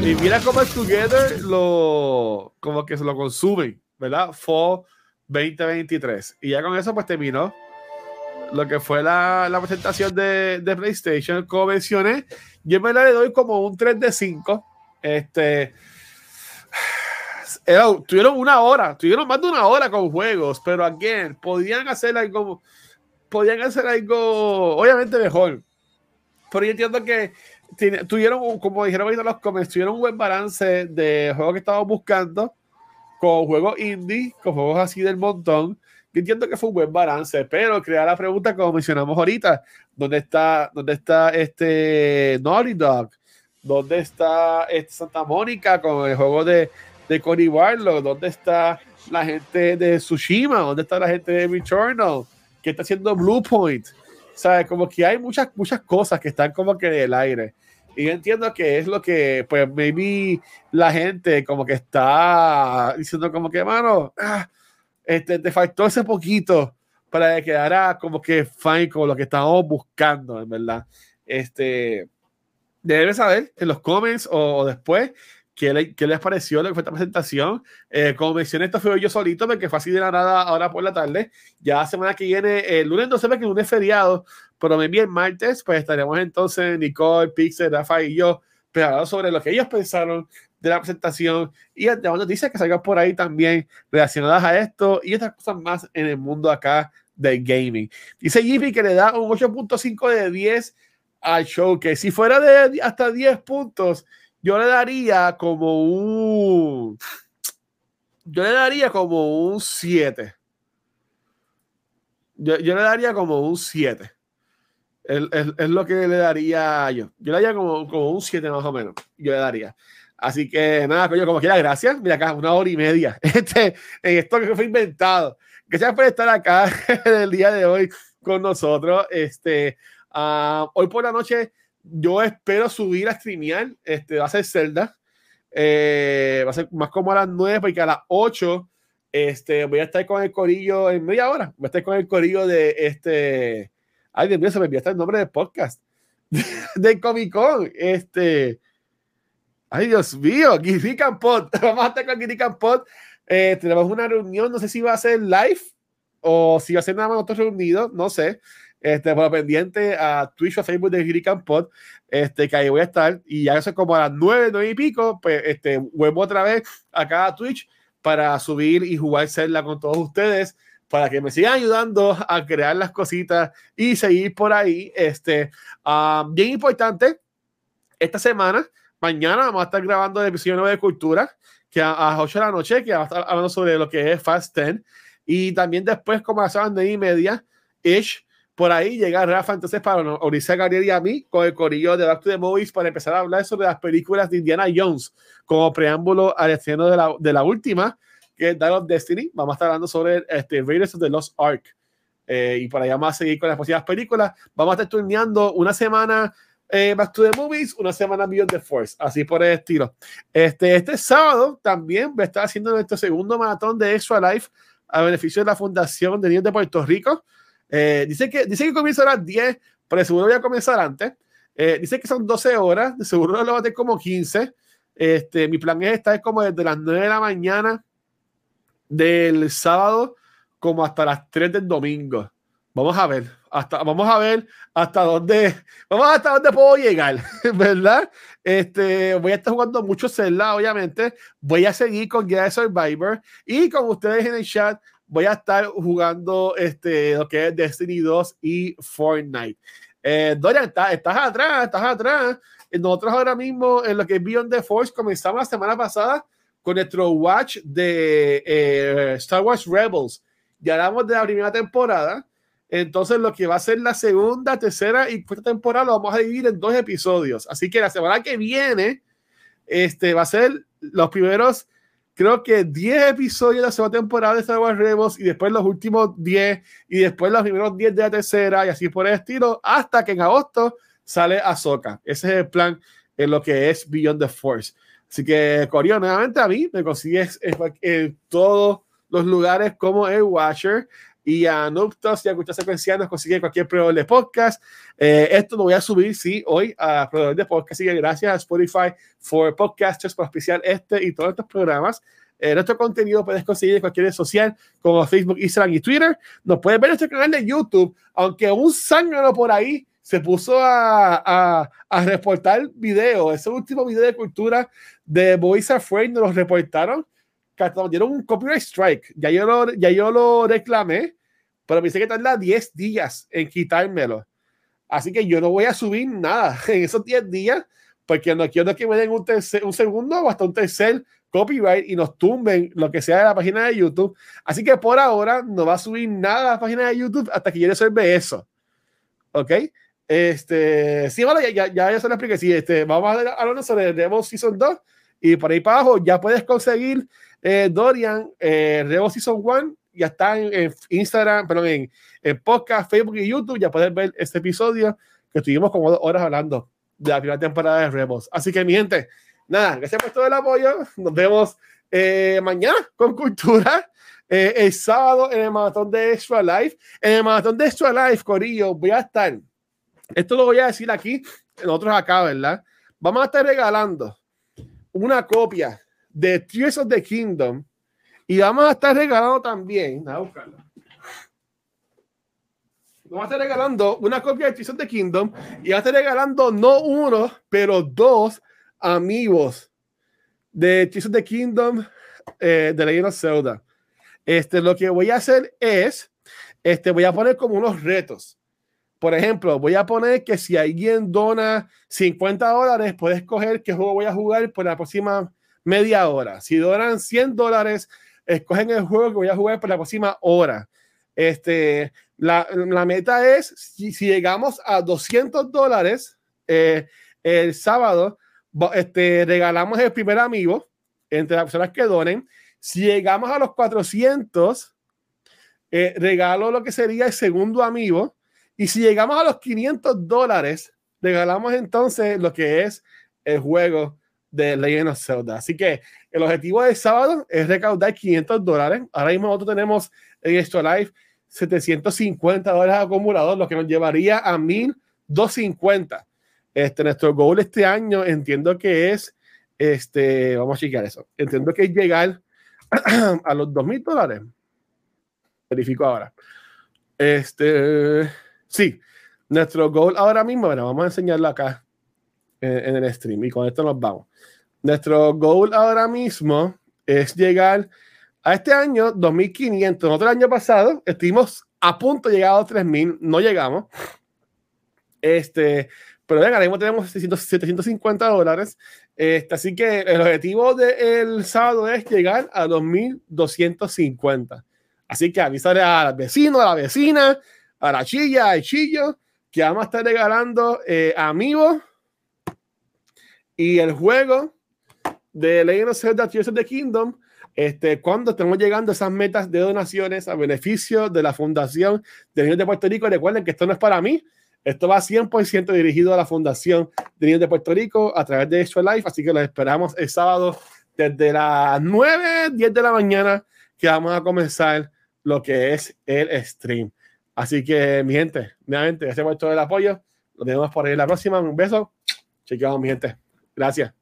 Y mira cómo el together lo como que se lo consumen, ¿verdad? Fall 2023. Y ya con eso pues terminó lo que fue la, la presentación de, de PlayStation, como mencioné, yo en verdad le doy como un 3 de 5. Este, era- tuvieron una hora, tuvieron más de una hora con juegos, pero again, podían hacer algo, podían hacer algo, obviamente mejor. Pero yo entiendo que tuvieron, como dijeron ahorita los comments, tuvieron un buen balance de juegos que estábamos buscando, con juegos indie, con juegos así del montón. Yo entiendo que fue un buen balance, pero crear la pregunta, como mencionamos ahorita, ¿dónde está, dónde está este Naughty Dog? ¿Dónde está este Santa Mónica con el juego de, de Cory Barlow? ¿Dónde está la gente de Tsushima? ¿Dónde está la gente de Returnal? ¿Qué está haciendo Bluepoint? ¿Sabes? Como que hay muchas, muchas cosas que están como que en el aire. Y yo entiendo que es lo que, pues, maybe la gente como que está diciendo como que, mano, ah, este, te faltó ese poquito para que quedara como que fine con lo que estábamos buscando, en verdad. Este, deben saber en los comments o, después ¿Qué, le, ¿Qué, les pareció lo que fue esta presentación? Eh, como mencioné, esto fue yo solito, porque fue así de la nada ahora por la tarde. Ya la semana que viene, el lunes no ve que el lunes es feriado, pero me el martes, pues estaremos entonces Nicole, Pixel, Rafa y yo, pero sobre lo que ellos pensaron de la presentación y de noticias que salgan por ahí también relacionadas a esto y otras cosas más en el mundo acá del gaming. Dice Jimmy que le da un 8.5 de 10 al show, que si fuera de hasta 10 puntos, yo le daría como un. Yo le daría como un 7. Yo, yo, le daría como un 7. Es, es, es, lo que le daría yo. Yo le daría como, como un 7 más o menos. Yo le daría. Así que nada, coño, como quiera, gracias. Mira acá, una hora y media. Este, en esto que fue inventado. Gracias por estar acá el día de hoy con nosotros. Este, uh, hoy por la noche yo espero subir a streamear. Este, va a ser Zelda. Eh, va a ser más como a las 9, porque a las 8 este, voy a estar con el corillo en media hora. Voy a estar con el corillo de este. Ay, Dios mío, se me envió hasta el nombre del podcast. de Comic Con. Este. Ay, Dios mío, Giri Campot. Vamos a estar con Giri Campot. Eh, tenemos una reunión, no sé si va a ser live o si va a ser nada más nosotros reunidos, no sé. Este, por pendiente a Twitch o Facebook de Giri Campot, este, que ahí voy a estar. Y ya eso es como a las nueve, nueve y pico, pues este, vuelvo otra vez acá a Twitch para subir y jugar Zelda con todos ustedes para que me sigan ayudando a crear las cositas y seguir por ahí. Este, um, bien importante, esta semana, mañana vamos a estar grabando el episodio 9 de Cultura, que a, a 8 de la noche, que va a estar hablando sobre lo que es Fast 10. Y también después, como a las 9 y media, ish, por ahí llega Rafa entonces para Orisa Gabriel y a mí con el corillo de Back to the Movies para empezar a hablar sobre las películas de Indiana Jones como preámbulo al estreno de la, de la última que es Dial of Destiny vamos a estar hablando sobre este, Raiders of the Lost Ark eh, y por allá vamos a seguir con las próximas películas vamos a estar turneando una semana eh, Back to the Movies, una semana Beyond the Force, así por el estilo. Este, este sábado también voy a estar haciendo nuestro segundo maratón de Extra Life a beneficio de la Fundación de Niños de Puerto Rico. Eh, dice, que, dice que comienza a las 10, pero seguro voy a comenzar antes. Eh, dice que son 12 horas, de seguro lo va a tener como 15. Este, mi plan es estar como desde las 9 de la mañana del sábado como hasta las 3 del domingo. Vamos a ver, hasta, vamos a ver hasta dónde, vamos hasta dónde puedo llegar, ¿verdad? Este, voy a estar jugando mucho Zelda, obviamente. Voy a seguir con Guía Survivor y con ustedes en el chat voy a estar jugando este, lo que es Destiny 2 y Fortnite. Eh, Dorian, estás, estás atrás, estás atrás. Nosotros ahora mismo en lo que es Beyond the Force comenzamos la semana pasada con nuestro watch de eh, Star Wars Rebels. Ya hablamos de la primera temporada. Entonces, lo que va a ser la segunda, tercera y cuarta temporada lo vamos a dividir en dos episodios. Así que la semana que viene este, va a ser los primeros creo que 10 episodios de la segunda temporada de Star Wars Rebels y después los últimos 10 y después los primeros 10 de la tercera y así por el estilo hasta que en agosto sale Ahsoka. Ese es el plan en lo que es Beyond the Force. Así que, Corio, nuevamente a mí me consigues en, en todos los lugares como el Watcher y a Nuptos y a Escucha Secuencial nos cualquier proveedor de podcast. Eh, esto lo voy a subir, sí, hoy a proveedor de podcast. Así que gracias a Spotify for Podcasters por especial este y todos estos programas. Eh, nuestro contenido puedes conseguir en cualquier red social como Facebook, Instagram y Twitter. Nos puedes ver en nuestro canal de YouTube, aunque un zángano por ahí se puso a, a, a reportar video. Ese último video de cultura de Boys Afraid nos lo reportaron nos dieron un copyright strike. Ya yo lo, ya yo lo reclamé, pero me dice que tarda 10 días en quitármelo. Así que yo no voy a subir nada en esos 10 días, porque no quiero que me den un, tercer, un segundo o hasta un tercer copyright y nos tumben lo que sea de la página de YouTube. Así que por ahora no va a subir nada a la página de YouTube hasta que yo resuelve eso. ¿Ok? Este, sí, bueno, ya, ya, ya se lo expliqué. Sí, este, vamos a hablar sobre Rebel Season 2 y por ahí para abajo ya puedes conseguir eh, Dorian, eh, Rebel Season 1, ya está en, en Instagram, perdón, en, en, podcast, Facebook y YouTube. Ya puedes ver este episodio que estuvimos como dos horas hablando de la primera temporada de Rebels. Así que, mi gente, nada, gracias por todo el apoyo. Nos vemos eh, mañana con Cultura. eh, el sábado en el maratón de Extra Life. En el maratón de Extra Life, Corillo, voy a estar. Esto lo voy a decir aquí, nosotros acá, ¿verdad? Vamos a estar regalando una copia de Tears of the Kingdom y vamos a estar regalando también. Vamos a estar regalando una copia de Tears of the Kingdom y vamos a estar regalando no uno, pero dos amigos de Tears of the Kingdom eh, de Legend of Zelda. Este, lo que voy a hacer es, este, voy a poner como unos retos. Por ejemplo, voy a poner que si alguien dona 50 dólares, puede escoger qué juego voy a jugar por la próxima media hora. Si donan 100 dólares, escogen el juego que voy a jugar por la próxima hora. Este, la, meta es, si, si, llegamos a 200 dólares eh, el sábado, este, regalamos el primer amigo entre las personas que donen. Si llegamos a los 400, eh, regalo lo que sería el segundo amigo. Y si llegamos a los 500 dólares, regalamos entonces lo que es el juego de Legend of Zelda. Así que el objetivo del sábado es recaudar 500 dólares. Ahora mismo nosotros tenemos en esto live 750 dólares acumulados, lo que nos llevaría a 1250. Este, nuestro goal este año entiendo que es, este, vamos a chequear eso, entiendo que es llegar a los 2.000 dólares. Verifico ahora. Este, sí, nuestro goal ahora mismo, bueno, vamos a enseñarlo acá en, en el stream y con esto nos vamos. Nuestro goal ahora mismo es llegar a este año 2500. Nosotros el año pasado estuvimos a punto de llegar a los 3000, no llegamos. Este, pero venga, ahora mismo tenemos 750 dólares. Este, así que el objetivo del sábado es llegar a 2250. Así que avisarle al vecino, a la vecina, a la chilla, al chillo, que vamos a estar regalando eh, amigos y el juego de Legend of Zelda Tears of the Kingdom este, cuando estamos llegando a esas metas de donaciones a beneficio de la Fundación de Niños de Puerto Rico. Recuerden que esto no es para mí, esto va 100% dirigido a la Fundación de Niños de Puerto Rico a través de Extra Life, así que los esperamos el sábado desde las 9, 10 de la mañana que vamos a comenzar lo que es el stream. Así que, mi gente, nuevamente, gracias por todo el apoyo. Nos vemos por ahí la próxima. Un beso. Chequeamos, mi gente. Gracias.